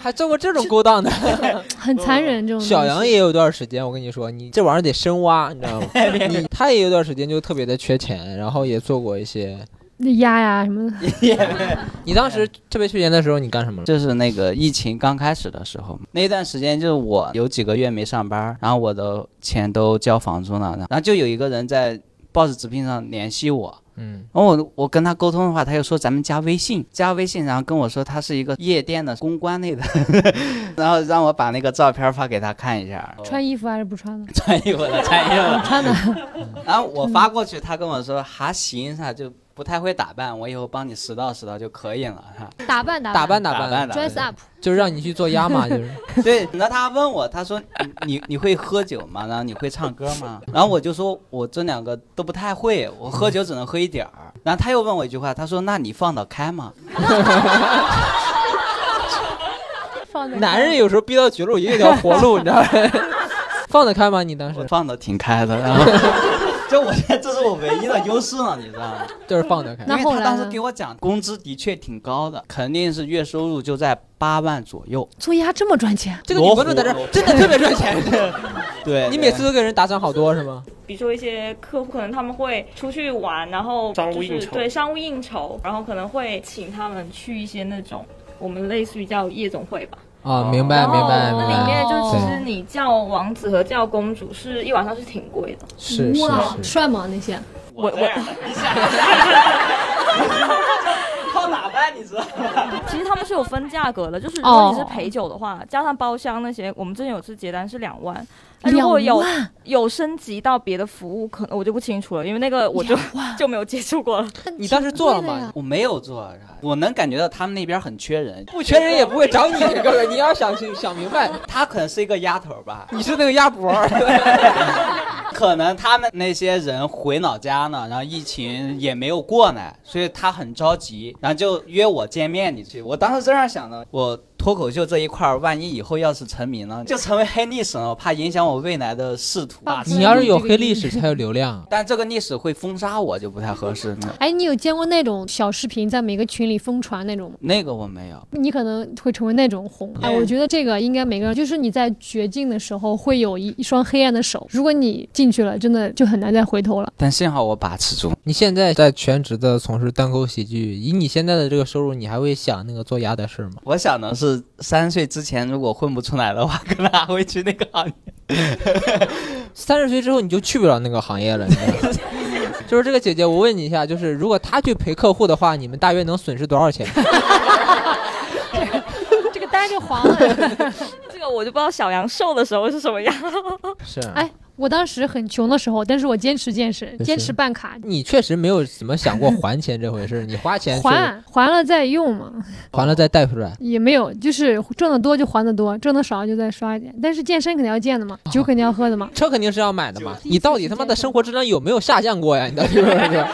还做过这种勾当的，很残忍这种。小杨也有段时间，我跟你说，你这玩意儿得深挖，你知道吗？你他也有段时间就特别的缺钱，然后也做过一些。那鸭呀什么的，你当时特别缺钱的时候，你干什么了？就是那个疫情刚开始的时候，那段时间就是我有几个月没上班，然后我的钱都交房租了，然后就有一个人在 Boss 直聘上联系我，嗯，然后我我跟他沟通的话，他又说咱们加微信，加微信，然后跟我说他是一个夜店的公关类的，然后让我把那个照片发给他看一下，穿衣服还是不穿的？穿衣服的，穿衣服的，穿的。然后我发过去，他跟我说还行，他就。不太会打扮，我以后帮你拾到拾到就可以了哈。打扮打扮打扮，dress up，就是让你去做鸭嘛，就是。对，然后他问我，他说你你你会喝酒吗？然后你会唱歌吗？然后我就说我这两个都不太会，我喝酒只能喝一点儿。然后他又问我一句话，他说那你放得开吗？男人有时候逼到绝路也有条活路，你知道吗？放得开吗？你当时放得挺开的，然后。就我这是我唯一的优势了，你知道吗？就是放得开。那后来他当时给我讲，工资的确挺高的，肯定是月收入就在八万左右。做鸭这么赚钱？这个女观众在这真的特别赚钱。对，你每次都给人打赏好多是吗？比如说一些客户可能他们会出去玩，然后就是对商务应酬，然后可能会请他们去一些那种我们类似于叫夜总会吧。啊，明白明白明白。里面就其实你叫王子和叫公主是一晚上是挺贵的。是是是。帅吗那些？我我。靠 哪办？你知道吗？其实他们是有分价格的，就是如果你是陪酒的话，加上包厢那些，我们之前有次结单是两万。如果有有升级到别的服务，可能我就不清楚了，因为那个我就 就没有接触过了。你当时做了吗？我没有做，我能感觉到他们那边很缺人，不缺人也不会找你。这个人，你要想想明白，他可能是一个丫头吧？你是那个鸭脖。可能他们那些人回老家呢，然后疫情也没有过呢，所以他很着急，然后就约我见面。你去，我当时这样想的，我。脱口秀这一块儿，万一以后要是成名了，就成为黑历史了，怕影响我未来的仕途。你要是有黑历史才有流量，但这个历史会封杀我，就不太合适。哎，你有见过那种小视频在每个群里疯传那种吗？那个我没有。你可能会成为那种红。哎，我觉得这个应该每个人，就是你在绝境的时候会有一一双黑暗的手，如果你进去了，真的就很难再回头了。但幸好我把持住。你现在在全职的从事单口喜剧，以你现在的这个收入，你还会想那个做鸭的事吗？我想的是三十岁。之前如果混不出来的话，可能还会去那个行业。三十岁之后你就去不了那个行业了。就是这个姐姐，我问你一下，就是如果她去陪客户的话，你们大约能损失多少钱？这个单就黄了。这个我就不知道小杨瘦的时候是什么样。是。哎。我当时很穷的时候，但是我坚持健身，坚持办卡。你确实没有怎么想过还钱这回事，你花钱还还了再用嘛，还了再贷出来也没有，就是挣得多就还得多，挣得少就再刷一点。但是健身肯定要健的嘛，酒肯定要喝的嘛，车肯定是要买的嘛。你到底他妈的生活质量有没有下降过呀？你到底是不是？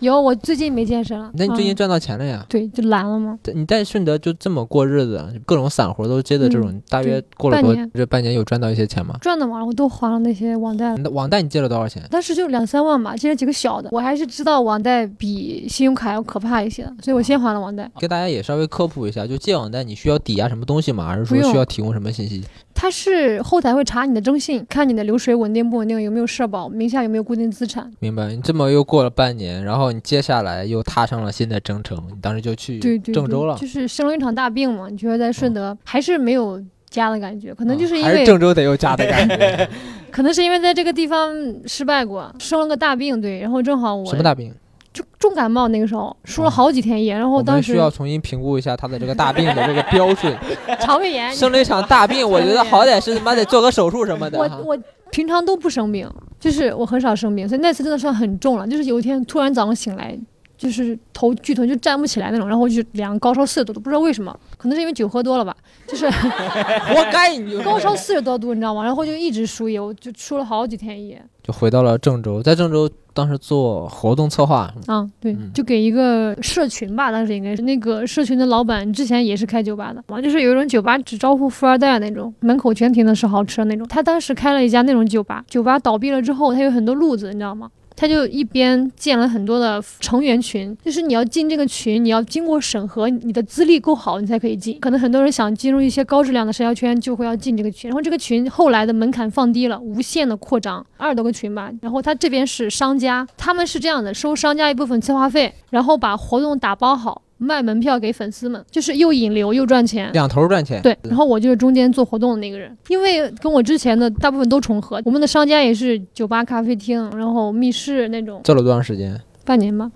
有，我最近没健身了。那你最近赚到钱了呀？对，就懒了吗？你在顺德就这么过日子，各种散活都接的这种，大约过了多这半年有赚到一些钱吗？赚的嘛，我都还了那些网贷。网贷你借了多少钱？当时就两三万吧，借了几个小的。我还是知道网贷比信用卡要可怕一些，所以我先还了网贷。给大家也稍微科普一下，就借网贷你需要抵押什么东西吗？还是说需要提供什么信息？它是后台会查你的征信，看你的流水稳定不稳定，有没有社保，名下有没有固定资产。明白。你这么又过了半年，然后你接下来又踏上了新的征程，你当时就去郑州了。就是生了一场大病嘛，你觉得在顺德还是没有家的感觉，可能就是因为还是郑州得有家的感觉。可能是因为在这个地方失败过，生了个大病，对，然后正好我什么大病？就重感冒，那个时候输了好几天液，然后当时需要重新评估一下他的这个大病的这个标准。肠胃炎，生了一场大病，我觉得好歹是他妈得做个手术什么的。我我平常都不生病，就是我很少生病，所以那次真的算很重了。就是有一天突然早上醒来，就是头剧痛就站不起来那种，然后就两个高烧四十多度，不知道为什么，可能是因为酒喝多了吧，就是 活该你高烧四十多度，你知道吗？然后就一直输液，我就输了好几天液。就回到了郑州，在郑州。当时做活动策划啊，对，就给一个社群吧，当时应该是那个社群的老板之前也是开酒吧的，完就是有一种酒吧只招呼富二代那种，门口全停的是豪车那种。他当时开了一家那种酒吧，酒吧倒闭了之后，他有很多路子，你知道吗？他就一边建了很多的成员群，就是你要进这个群，你要经过审核，你的资历够好，你才可以进。可能很多人想进入一些高质量的社交圈，就会要进这个群。然后这个群后来的门槛放低了，无限的扩张，二十多个群吧。然后他这边是商家，他们是这样的，收商家一部分策划费，然后把活动打包好。卖门票给粉丝们，就是又引流又赚钱，两头赚钱。对，然后我就是中间做活动的那个人，因为跟我之前的大部分都重合。我们的商家也是酒吧、咖啡厅，然后密室那种。做了多长时间？半年吧。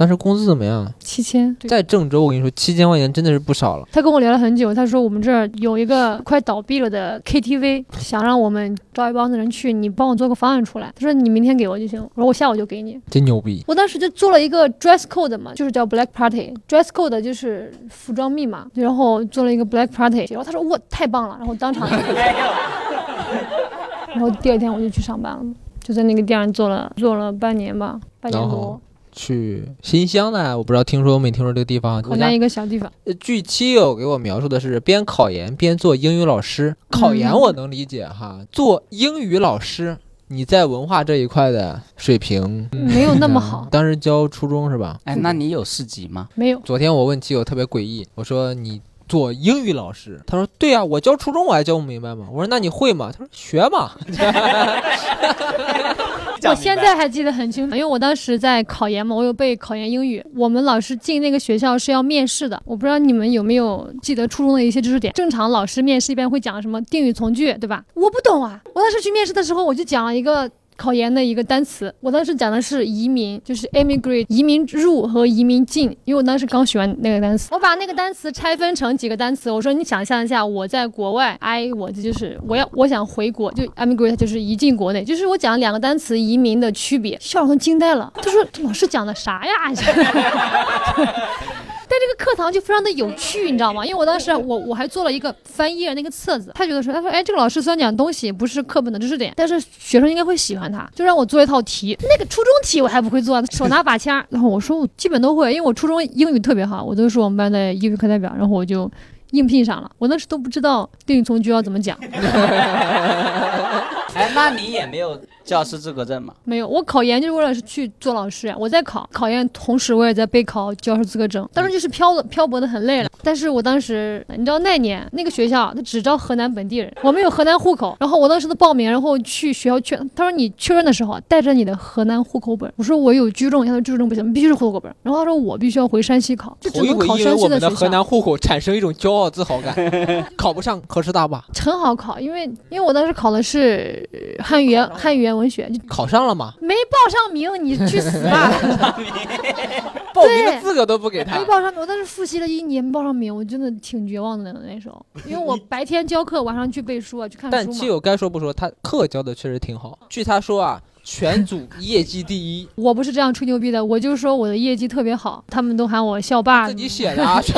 当时工资怎么样？七千，在郑州，我跟你说，七千块钱真的是不少了。他跟我聊了很久，他说我们这儿有一个快倒闭了的 KTV，想让我们招一帮子人去，你帮我做个方案出来。他说你明天给我就行，我说我下午就给你。真牛逼！我当时就做了一个 dress code 嘛，就是叫 Black Party，dress code 就是服装密码，然后做了一个 Black Party，然后他说哇太棒了，然后当场，然后第二天我就去上班了，就在那个店做了做了半年吧，半年多。去新乡呢？我不知道，听说没听说这个地方？河南一个小地方。据亲友给我描述的是，边考研边做英语老师。考研我能理解哈，做英语老师你在文化这一块的水平没有那么好。当时教初中是吧？哎，那你有四级吗？没有。昨天我问基友特别诡异，我说你做英语老师，他说对呀，我教初中我还教不明白吗？我说那你会吗？他说学嘛。我现在还记得很清楚，因为我当时在考研嘛，我有背考研英语。我们老师进那个学校是要面试的，我不知道你们有没有记得初中的一些知识点。正常老师面试一般会讲什么定语从句，对吧？我不懂啊，我当时去面试的时候，我就讲了一个。考研的一个单词，我当时讲的是移民，就是 emigrate，移民入和移民进，因为我当时刚学完那个单词，我把那个单词拆分成几个单词，我说你想象一下，我在国外，I 我这就是我要我想回国，就 emigrate 就是移进国内，就是我讲两个单词移民的区别，校长都惊呆了，他说老师讲的啥呀？但这个课堂就非常的有趣，你知道吗？因为我当时我我还做了一个翻页那个册子，他觉得说，他说，哎，这个老师虽然讲东西不是课本的知识点，但是学生应该会喜欢他，就让我做一套题。那个初中题我还不会做，手拿把掐。然后我说我基本都会，因为我初中英语特别好，我都是我们班的英语课代表。然后我就应聘上了。我当时都不知道定语从句要怎么讲。哎，那你也没有。教师资格证吗？没有，我考研就是为了去做老师呀。我在考考研，同时我也在备考教师资格证。当时就是漂的漂泊的很累了。但是我当时，你知道那年那个学校他只招河南本地人，我们有河南户口。然后我当时的报名，然后去学校确，他说你确认的时候带着你的河南户口本。我说我有居住证，他说居住证不行，必须是户口本。然后他说我必须要回山西考，就只能考山西的学校。河南户口产生一种骄傲自豪感，考不上河师大吧？很好考，因为因为我当时考的是汉语言汉语言文学，就考上。上了吗？没报上名，你去死吧！报名的资格都不给他。没报上名，我当时复习了一年没报上名，我真的挺绝望的那时候。因为我白天教课，晚上去背书啊，去看书但基友该说不说，他课教的确实挺好。据他说啊。全组业绩第一，我不是这样吹牛逼的，我就说我的业绩特别好，他们都喊我校霸。自己写的啊，这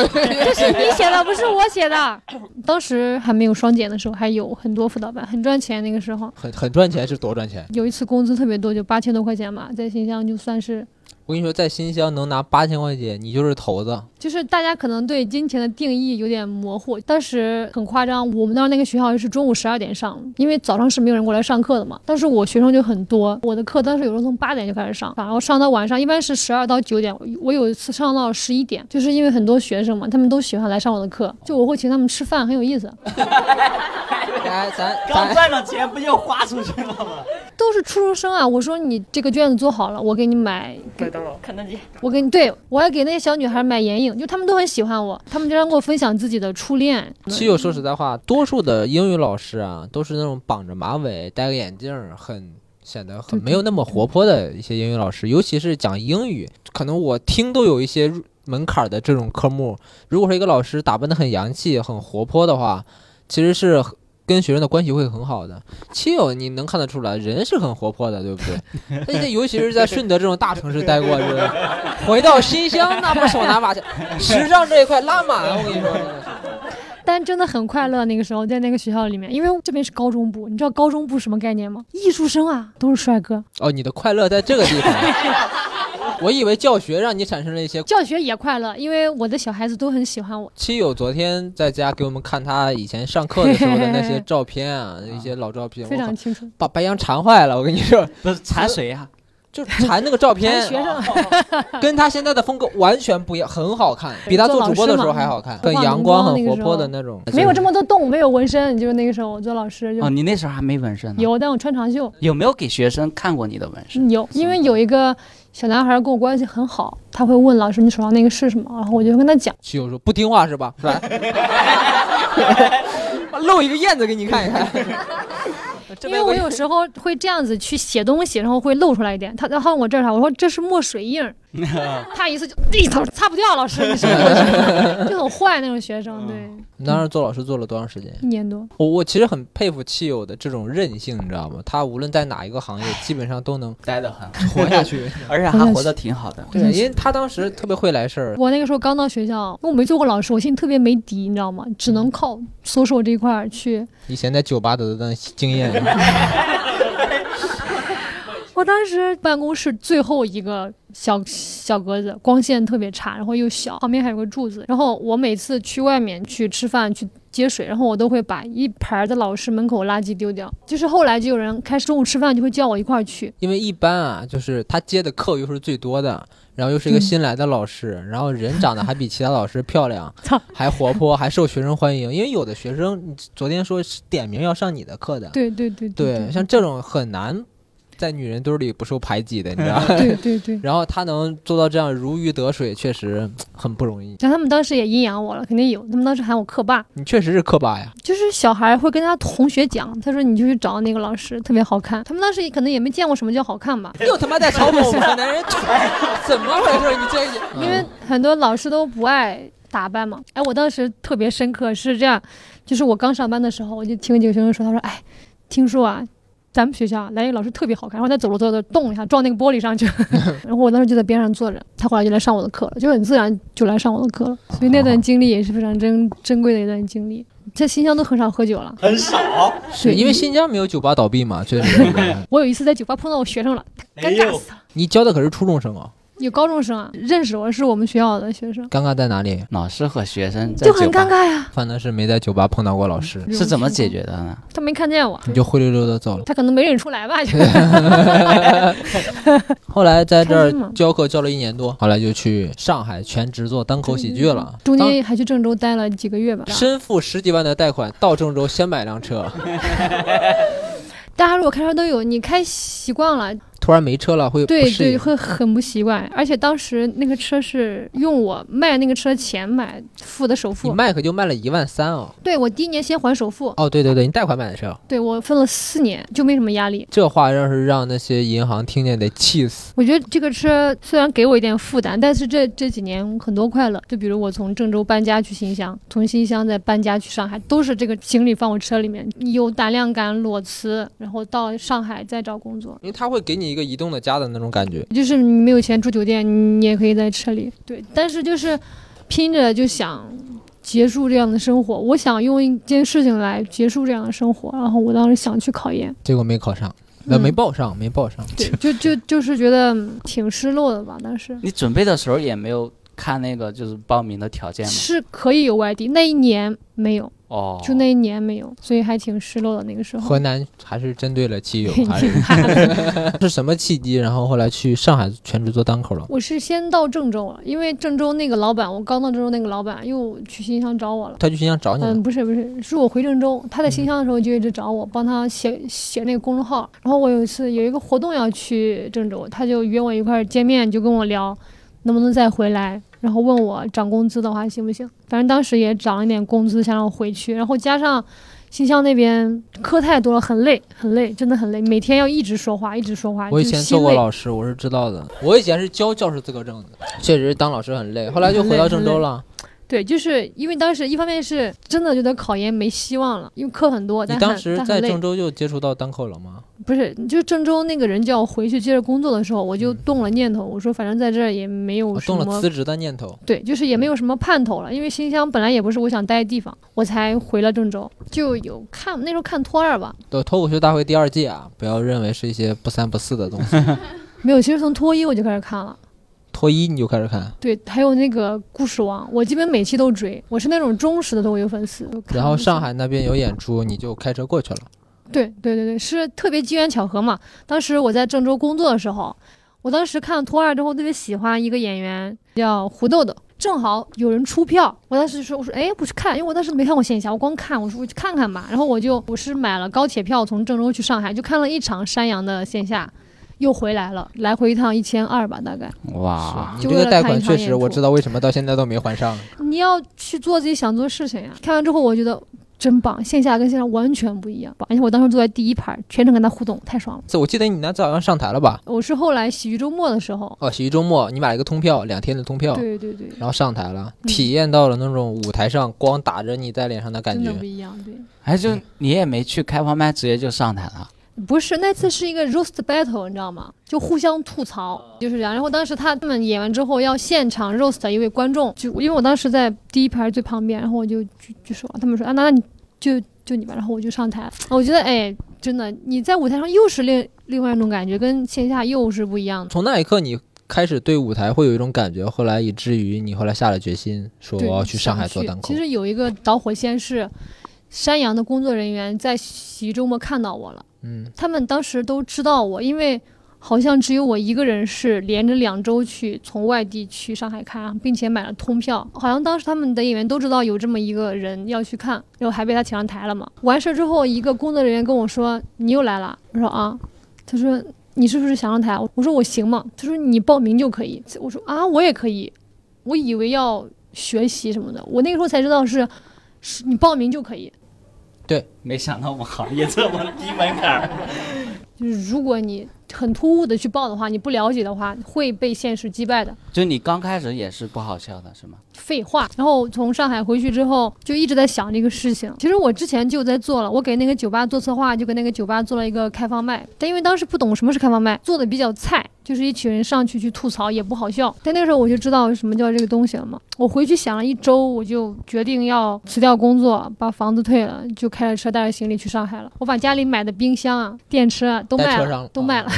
是你写的，不是我写的。当时还没有双减的时候，还有很多辅导班，很赚钱。那个时候很很赚钱，是多赚钱？有一次工资特别多，就八千多块钱嘛，在新乡就算是。我跟你说，在新乡能拿八千块钱，你就是头子。就是大家可能对金钱的定义有点模糊。当时很夸张，我们当时那个学校是中午十二点上，因为早上是没有人过来上课的嘛。当时我学生就很多，我的课当时有时候从八点就开始上，然后上到晚上，一般是十二到九点。我有一次上到十一点，就是因为很多学生嘛，他们都喜欢来上我的课，就我会请他们吃饭，很有意思。来，咱 刚赚了钱不就花出去了吗？都是初中生啊！我说你这个卷子做好了，我给你买。麦当劳、肯德基。我给你，对我还给那些小女孩买眼影，就他们都很喜欢我，他们经常跟我分享自己的初恋。其实说实在话，多数的英语老师啊，都是那种绑着马尾、戴个眼镜，很显得很没有那么活泼的一些英语老师。尤其是讲英语，可能我听都有一些门槛的这种科目。如果说一个老师打扮的很洋气、很活泼的话，其实是。跟学生的关系会很好的，亲友你能看得出来，人是很活泼的，对不对？而且尤其是在顺德这种大城市待过，是吧？回到新乡，那不手拿把枪，时尚这一块拉满，我跟你说。但真的很快乐，那个时候在那个学校里面，因为这边是高中部，你知道高中部什么概念吗？艺术生啊，都是帅哥。哦，你的快乐在这个地方。我以为教学让你产生了一些教学也快乐，因为我的小孩子都很喜欢我。七友昨天在家给我们看他以前上课的时候的那些照片啊，一些老照片，非常清楚，把白羊馋坏了。我跟你说，不是馋谁呀？就馋那个照片，学生跟他现在的风格完全不一样，很好看，比他做主播的时候还好看，很阳光、很活泼的那种。没有这么多动，没有纹身，就是那个时候我做老师。哦，你那时候还没纹身呢？有，但我穿长袖。有没有给学生看过你的纹身？有，因为有一个小男孩跟我关系很好，他会问老师：“你手上那个是什么？”然后我就跟他讲。七友说：“不听话是吧？”来，露一个燕子给你看一看。因为我有时候会这样子去写东西，然后会露出来一点。他他问我这啥，我说这是墨水印。他一次就一头擦不掉，老师 就很坏那种学生。对，你当时做老师做了多长时间？一年多。我我其实很佩服汽友的这种韧性，你知道吗？他无论在哪一个行业，基本上都能待得很活下去，而且还活得挺好的。对，因为他当时特别会来事儿。我那个时候刚到学校，我没做过老师，我心里特别没底，你知道吗？只能靠搜索这一块去。以前在酒吧得的经验。我当时办公室最后一个小小格子，光线特别差，然后又小，旁边还有个柱子。然后我每次去外面去吃饭，去接水，然后我都会把一排的老师门口垃圾丢掉。就是后来就有人开始中午吃饭就会叫我一块儿去，因为一般啊，就是他接的课又是最多的，然后又是一个新来的老师，然后人长得还比其他老师漂亮，还活泼，还受学生欢迎。因为有的学生昨天说是点名要上你的课的，对对对对，像这种很难。在女人堆里不受排挤的，你知道吗？对对对。然后他能做到这样如鱼得水，确实很不容易。像他们当时也阴阳我了，肯定有。他们当时喊我课霸。你确实是课霸呀。就是小孩会跟他同学讲，他说你就去找那个老师，特别好看。他们当时可能也没见过什么叫好看吧。又他妈在嘲讽我们男人，怎么回事？你这…… 因为很多老师都不爱打扮嘛。哎，我当时特别深刻是这样，就是我刚上班的时候，我就听几个学生说，他说：“哎，听说啊。”咱们学校来一个老师特别好看，然后他走路走走动一下撞那个玻璃上去，然后我当时就在边上坐着，他后来就来上我的课了，就很自然就来上我的课了，所以那段经历也是非常珍珍贵的一段经历。在新疆都很少喝酒了，很少，是因为新疆没有酒吧倒闭嘛？确实。我有一次在酒吧碰到我学生了，尴尬死了。你教的可是初中生啊。有高中生啊，认识我是我们学校的学生。尴尬在哪里？老师和学生就很尴尬呀。反正是没在酒吧碰到过老师，是怎么解决的呢？他没看见我，你就灰溜溜的走了。他可能没认出来吧。后来在这儿教课教了一年多，后来就去上海全职做单口喜剧了。中间还去郑州待了几个月吧。身负十几万的贷款到郑州，先买辆车。大家如果开车都有，你开习惯了。突然没车了，会对对，会很不习惯。而且当时那个车是用我卖那个车钱买付的首付，你卖可就卖了一万三哦。对，我第一年先还首付。哦，对对对，你贷款买的车。对，我分了四年，就没什么压力。这话要是让那些银行听见，得气死。我觉得这个车虽然给我一点负担，但是这这几年很多快乐。就比如我从郑州搬家去新乡，从新乡再搬家去上海，都是这个行李放我车里面，有胆量敢裸辞，然后到上海再找工作。因为他会给你一个移动的家的。那种感觉，就是你没有钱住酒店，你也可以在车里。对，但是就是拼着就想结束这样的生活。我想用一件事情来结束这样的生活。然后我当时想去考研，结果没考上，那没报上，没报上。对，就就就是觉得挺失落的吧。当时你准备的时候也没有看那个就是报名的条件吗？是可以有外地，那一年没有。哦，就那一年没有，所以还挺失落的。那个时候，河南还是针对了基友，还是 是什么契机？然后后来去上海全职做单口了。我是先到郑州了，因为郑州那个老板，我刚到郑州那个老板又去新乡找我了。他去新乡找你？嗯，不是不是，是我回郑州，他在新乡的时候就一直找我，帮他写写那个公众号。然后我有一次有一个活动要去郑州，他就约我一块见面，就跟我聊能不能再回来。然后问我涨工资的话行不行？反正当时也涨了一点工资，想让我回去。然后加上新乡那边课太多了，很累，很累，真的很累，每天要一直说话，一直说话。我以前做过老师，我是知道的。我以前是教教师资格证的，确实当老师很累。后来就回到郑州了。对，就是因为当时一方面是真的觉得考研没希望了，因为课很多。你当时在郑州就接触到单口了吗？不是，就郑州那个人叫我回去接着工作的时候，我就动了念头。我说反正在这儿也没有什么动了辞职的念头。对，就是也没有什么盼头了，因为新乡本来也不是我想待的地方，我才回了郑州。就有看那时候看托二吧，对，脱口秀大会第二季啊，不要认为是一些不三不四的东西。没有，其实从脱一我就开始看了。脱衣你就开始看，对，还有那个故事王，我基本每期都追，我是那种忠实的脱口秀粉丝。然后上海那边有演出，你就开车过去了。对对对对，是特别机缘巧合嘛。当时我在郑州工作的时候，我当时看了脱二之后，特别喜欢一个演员叫胡豆豆，正好有人出票，我当时就说我说哎，不去看，因为我当时没看过线下，我光看，我说我去看看吧。然后我就我是买了高铁票从郑州去上海，就看了一场山羊的线下。又回来了，来回一趟一千二吧，大概。哇，你这个贷款确实，我知道为什么到现在都没还上。你要去做自己想做的事情呀。看完之后，我觉得真棒，线下跟线上完全不一样。而且我当时坐在第一排，全程跟他互动，太爽了。这我记得你那次好像上台了吧？我是后来喜剧周末的时候。哦，喜剧周末，你买了一个通票，两天的通票。对对对。然后上台了，体验到了那种舞台上光打着你在脸上的感觉。真的不一样，对。还就你也没去开放麦，直接就上台了。不是那次是一个 roast battle，你知道吗？就互相吐槽，就是这样。然后当时他们演完之后要现场 roast 一位观众，就因为我当时在第一排最旁边，然后我就就就说，他们说啊，那那你就就你吧。然后我就上台，我觉得哎，真的你在舞台上又是另另外一种感觉，跟线下又是不一样的。从那一刻你。开始对舞台会有一种感觉，后来以至于你后来下了决心，说我要去上海做单口。其实有一个导火线是，山羊的工作人员在喜周末看到我了，嗯，他们当时都知道我，因为。好像只有我一个人是连着两周去从外地去上海看，并且买了通票。好像当时他们的演员都知道有这么一个人要去看，然后还被他请上台了嘛。完事之后，一个工作人员跟我说：“你又来了。”我说：“啊。”他说：“你是不是想上台？”我说：“我行吗？”他说：“你报名就可以。”我说：“啊，我也可以。”我以为要学习什么的，我那个时候才知道是，是你报名就可以。对，没想到我们行业这么低门槛。就是如果你。很突兀的去报的话，你不了解的话，会被现实击败的。就你刚开始也是不好笑的，是吗？废话。然后从上海回去之后，就一直在想这个事情。其实我之前就在做了，我给那个酒吧做策划，就给那个酒吧做了一个开放麦。但因为当时不懂什么是开放麦，做的比较菜，就是一群人上去去吐槽，也不好笑。但那个时候我就知道什么叫这个东西了嘛。我回去想了一周，我就决定要辞掉工作，把房子退了，就开着车带着行李去上海了。我把家里买的冰箱啊、电池啊都卖了，都卖了。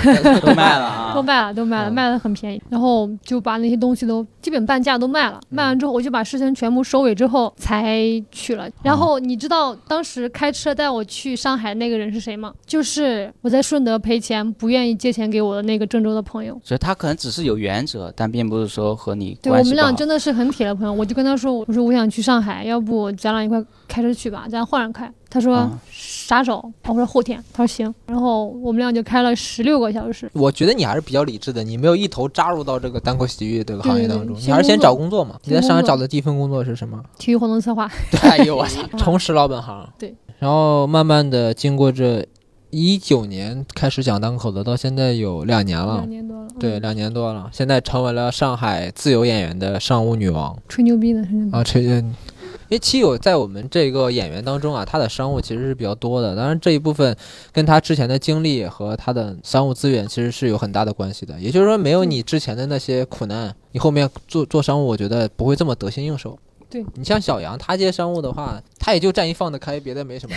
都卖了啊！都卖了，都卖了，卖的很便宜。然后就把那些东西都基本半价都卖了。卖完之后，我就把事情全部收尾之后才去了。然后你知道当时开车带我去上海那个人是谁吗？就是我在顺德赔钱不愿意借钱给我的那个郑州的朋友。所以他可能只是有原则，但并不是说和你对我们俩真的是很铁的朋友。我就跟他说，我说我想去上海，要不咱俩一块开车去吧，咱换着开。他说。啥时候？我说后天。他说行。然后我们俩就开了十六个小时。我觉得你还是比较理智的，你没有一头扎入到这个单口喜剧这个行业当中，你还是先找工作嘛。你在上海找的第一份工作是什么？体育活动策划。对，哎呦我操，重拾老本行。对。然后慢慢的经过这一九年开始讲单口的，到现在有两年了。两年多了。对，两年多了。现在成为了上海自由演员的商务女王。吹牛逼的，啊，吹。因为七友在我们这个演员当中啊，他的商务其实是比较多的。当然这一部分跟他之前的经历和他的商务资源其实是有很大的关系的。也就是说，没有你之前的那些苦难，你后面做做商务，我觉得不会这么得心应手。对你像小杨，他接商务的话，他也就站一放得开，别的没什么。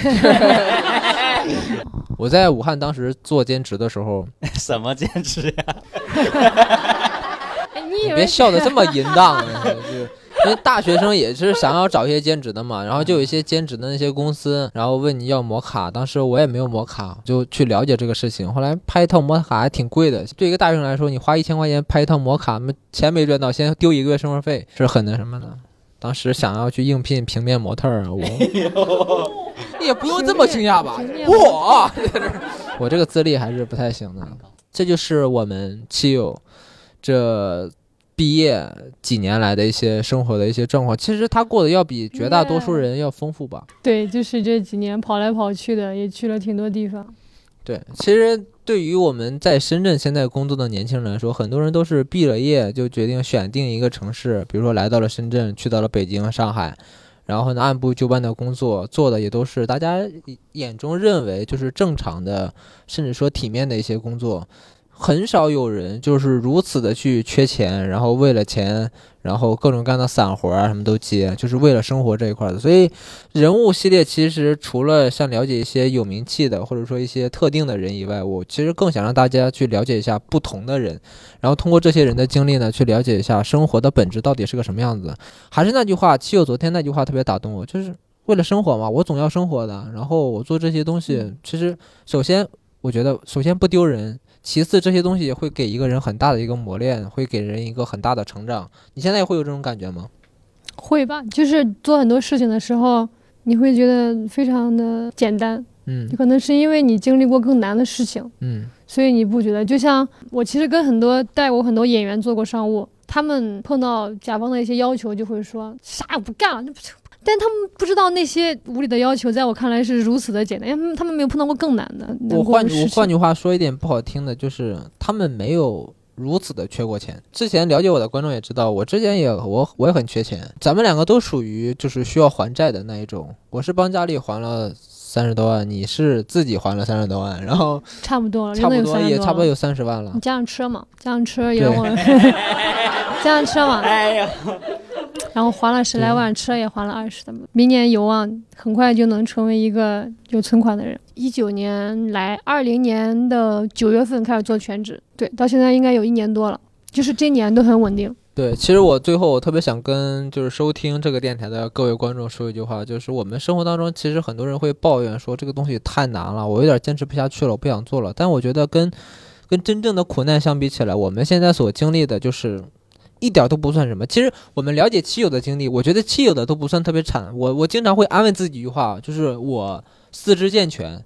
我在武汉当时做兼职的时候，什么兼职呀？你别笑得这么淫荡。因为大学生也是想要找一些兼职的嘛，然后就有一些兼职的那些公司，然后问你要摩卡，当时我也没有摩卡，就去了解这个事情。后来拍一套摩卡还挺贵的，对一个大学生来说，你花一千块钱拍一套摩卡，没钱没赚到，先丢一个月生活费，是很那什么的。当时想要去应聘平面模特儿，我也不用这么惊讶吧？我我这个资历还是不太行的。这就是我们七友这。毕业几年来的一些生活的一些状况，其实他过得要比绝大多数人要丰富吧？对，就是这几年跑来跑去的，也去了挺多地方。对，其实对于我们在深圳现在工作的年轻人来说，很多人都是毕了业就决定选定一个城市，比如说来到了深圳，去到了北京、上海，然后呢按部就班的工作，做的也都是大家眼中认为就是正常的，甚至说体面的一些工作。很少有人就是如此的去缺钱，然后为了钱，然后各种各样的散活啊什么都接，就是为了生活这一块的。所以，人物系列其实除了像了解一些有名气的，或者说一些特定的人以外，我其实更想让大家去了解一下不同的人，然后通过这些人的经历呢，去了解一下生活的本质到底是个什么样子。还是那句话，七友昨天那句话特别打动我，就是为了生活嘛，我总要生活的。然后我做这些东西，其实首先我觉得，首先不丢人。其次，这些东西也会给一个人很大的一个磨练，会给人一个很大的成长。你现在也会有这种感觉吗？会吧，就是做很多事情的时候，你会觉得非常的简单。嗯，可能是因为你经历过更难的事情。嗯，所以你不觉得？就像我其实跟很多带过很多演员做过商务，他们碰到甲方的一些要求，就会说啥也不干了，那不就。但他们不知道那些无理的要求，在我看来是如此的简单，因为他们没有碰到过更难的。我换我换句话说一点不好听的，就是他们没有如此的缺过钱。之前了解我的观众也知道，我之前也我我也很缺钱。咱们两个都属于就是需要还债的那一种。我是帮家里还了三十多万，你是自己还了三十多万，然后差不多了，差不多也差不多有三十万了。你加上车嘛，加上车也我加上车嘛。哎呀。然后还了十来万，车也还了二十的，明年有望很快就能成为一个有存款的人。一九年来，二零年的九月份开始做全职，对，到现在应该有一年多了。就是这年都很稳定。对，其实我最后我特别想跟就是收听这个电台的各位观众说一句话，就是我们生活当中其实很多人会抱怨说这个东西太难了，我有点坚持不下去了，我不想做了。但我觉得跟跟真正的苦难相比起来，我们现在所经历的就是一点都不算什么。其实我们了解妻友的经历，我觉得妻友的都不算特别惨。我我经常会安慰自己一句话，就是我四肢健全。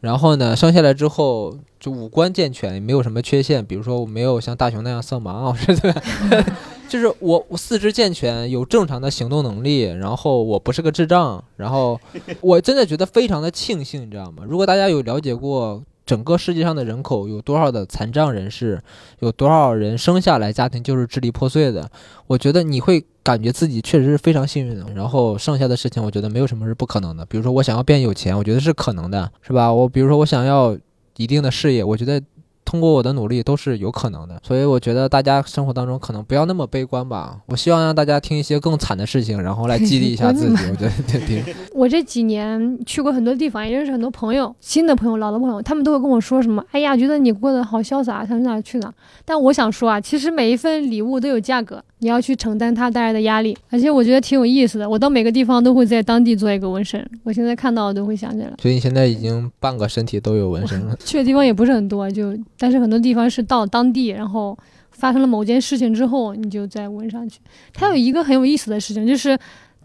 然后呢，生下来之后就五官健全，没有什么缺陷，比如说我没有像大雄那样色盲啊，是的，就是我我四肢健全，有正常的行动能力，然后我不是个智障，然后我真的觉得非常的庆幸，你知道吗？如果大家有了解过。整个世界上的人口有多少的残障人士？有多少人生下来家庭就是支离破碎的？我觉得你会感觉自己确实是非常幸运的。然后剩下的事情，我觉得没有什么是不可能的。比如说我想要变有钱，我觉得是可能的，是吧？我比如说我想要一定的事业，我觉得。通过我的努力都是有可能的，所以我觉得大家生活当中可能不要那么悲观吧。我希望让大家听一些更惨的事情，然后来激励一下自己。我觉得对对。我这几年去过很多地方，也认识很多朋友，新的朋友、老的朋友，他们都会跟我说什么：“哎呀，觉得你过得好潇洒，想去哪去哪。”但我想说啊，其实每一份礼物都有价格。你要去承担它带来的压力，而且我觉得挺有意思的。我到每个地方都会在当地做一个纹身，我现在看到都会想起来。所以你现在已经半个身体都有纹身了。去的地方也不是很多，就但是很多地方是到当地，然后发生了某件事情之后，你就再纹上去。它有一个很有意思的事情，就是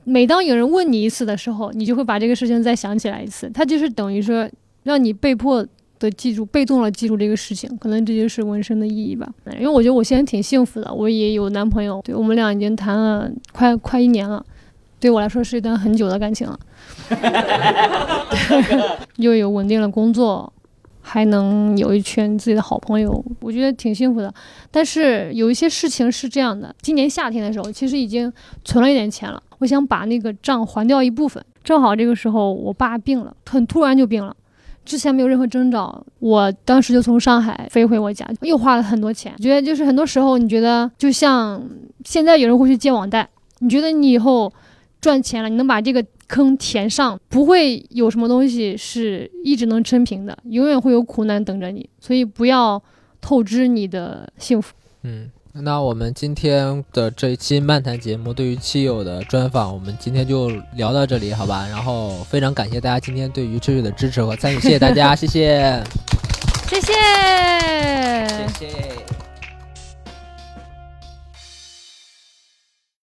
每当有人问你一次的时候，你就会把这个事情再想起来一次。它就是等于说让你被迫。的记住，被动了记住这个事情，可能这就是纹身的意义吧。因为我觉得我现在挺幸福的，我也有男朋友，对我们俩已经谈了快快一年了，对我来说是一段很久的感情了。又有稳定的工作，还能有一圈自己的好朋友，我觉得挺幸福的。但是有一些事情是这样的，今年夏天的时候，其实已经存了一点钱了，我想把那个账还掉一部分。正好这个时候我爸病了，很突然就病了。之前没有任何征兆，我当时就从上海飞回我家，又花了很多钱。觉得就是很多时候，你觉得就像现在有人会去借网贷，你觉得你以后赚钱了，你能把这个坑填上，不会有什么东西是一直能撑平的，永远会有苦难等着你。所以不要透支你的幸福。嗯。那我们今天的这一期漫谈节目，对于七友的专访，我们今天就聊到这里，好吧？然后非常感谢大家今天对于七友的支持和参与，谢谢大家，谢谢，谢谢，谢谢。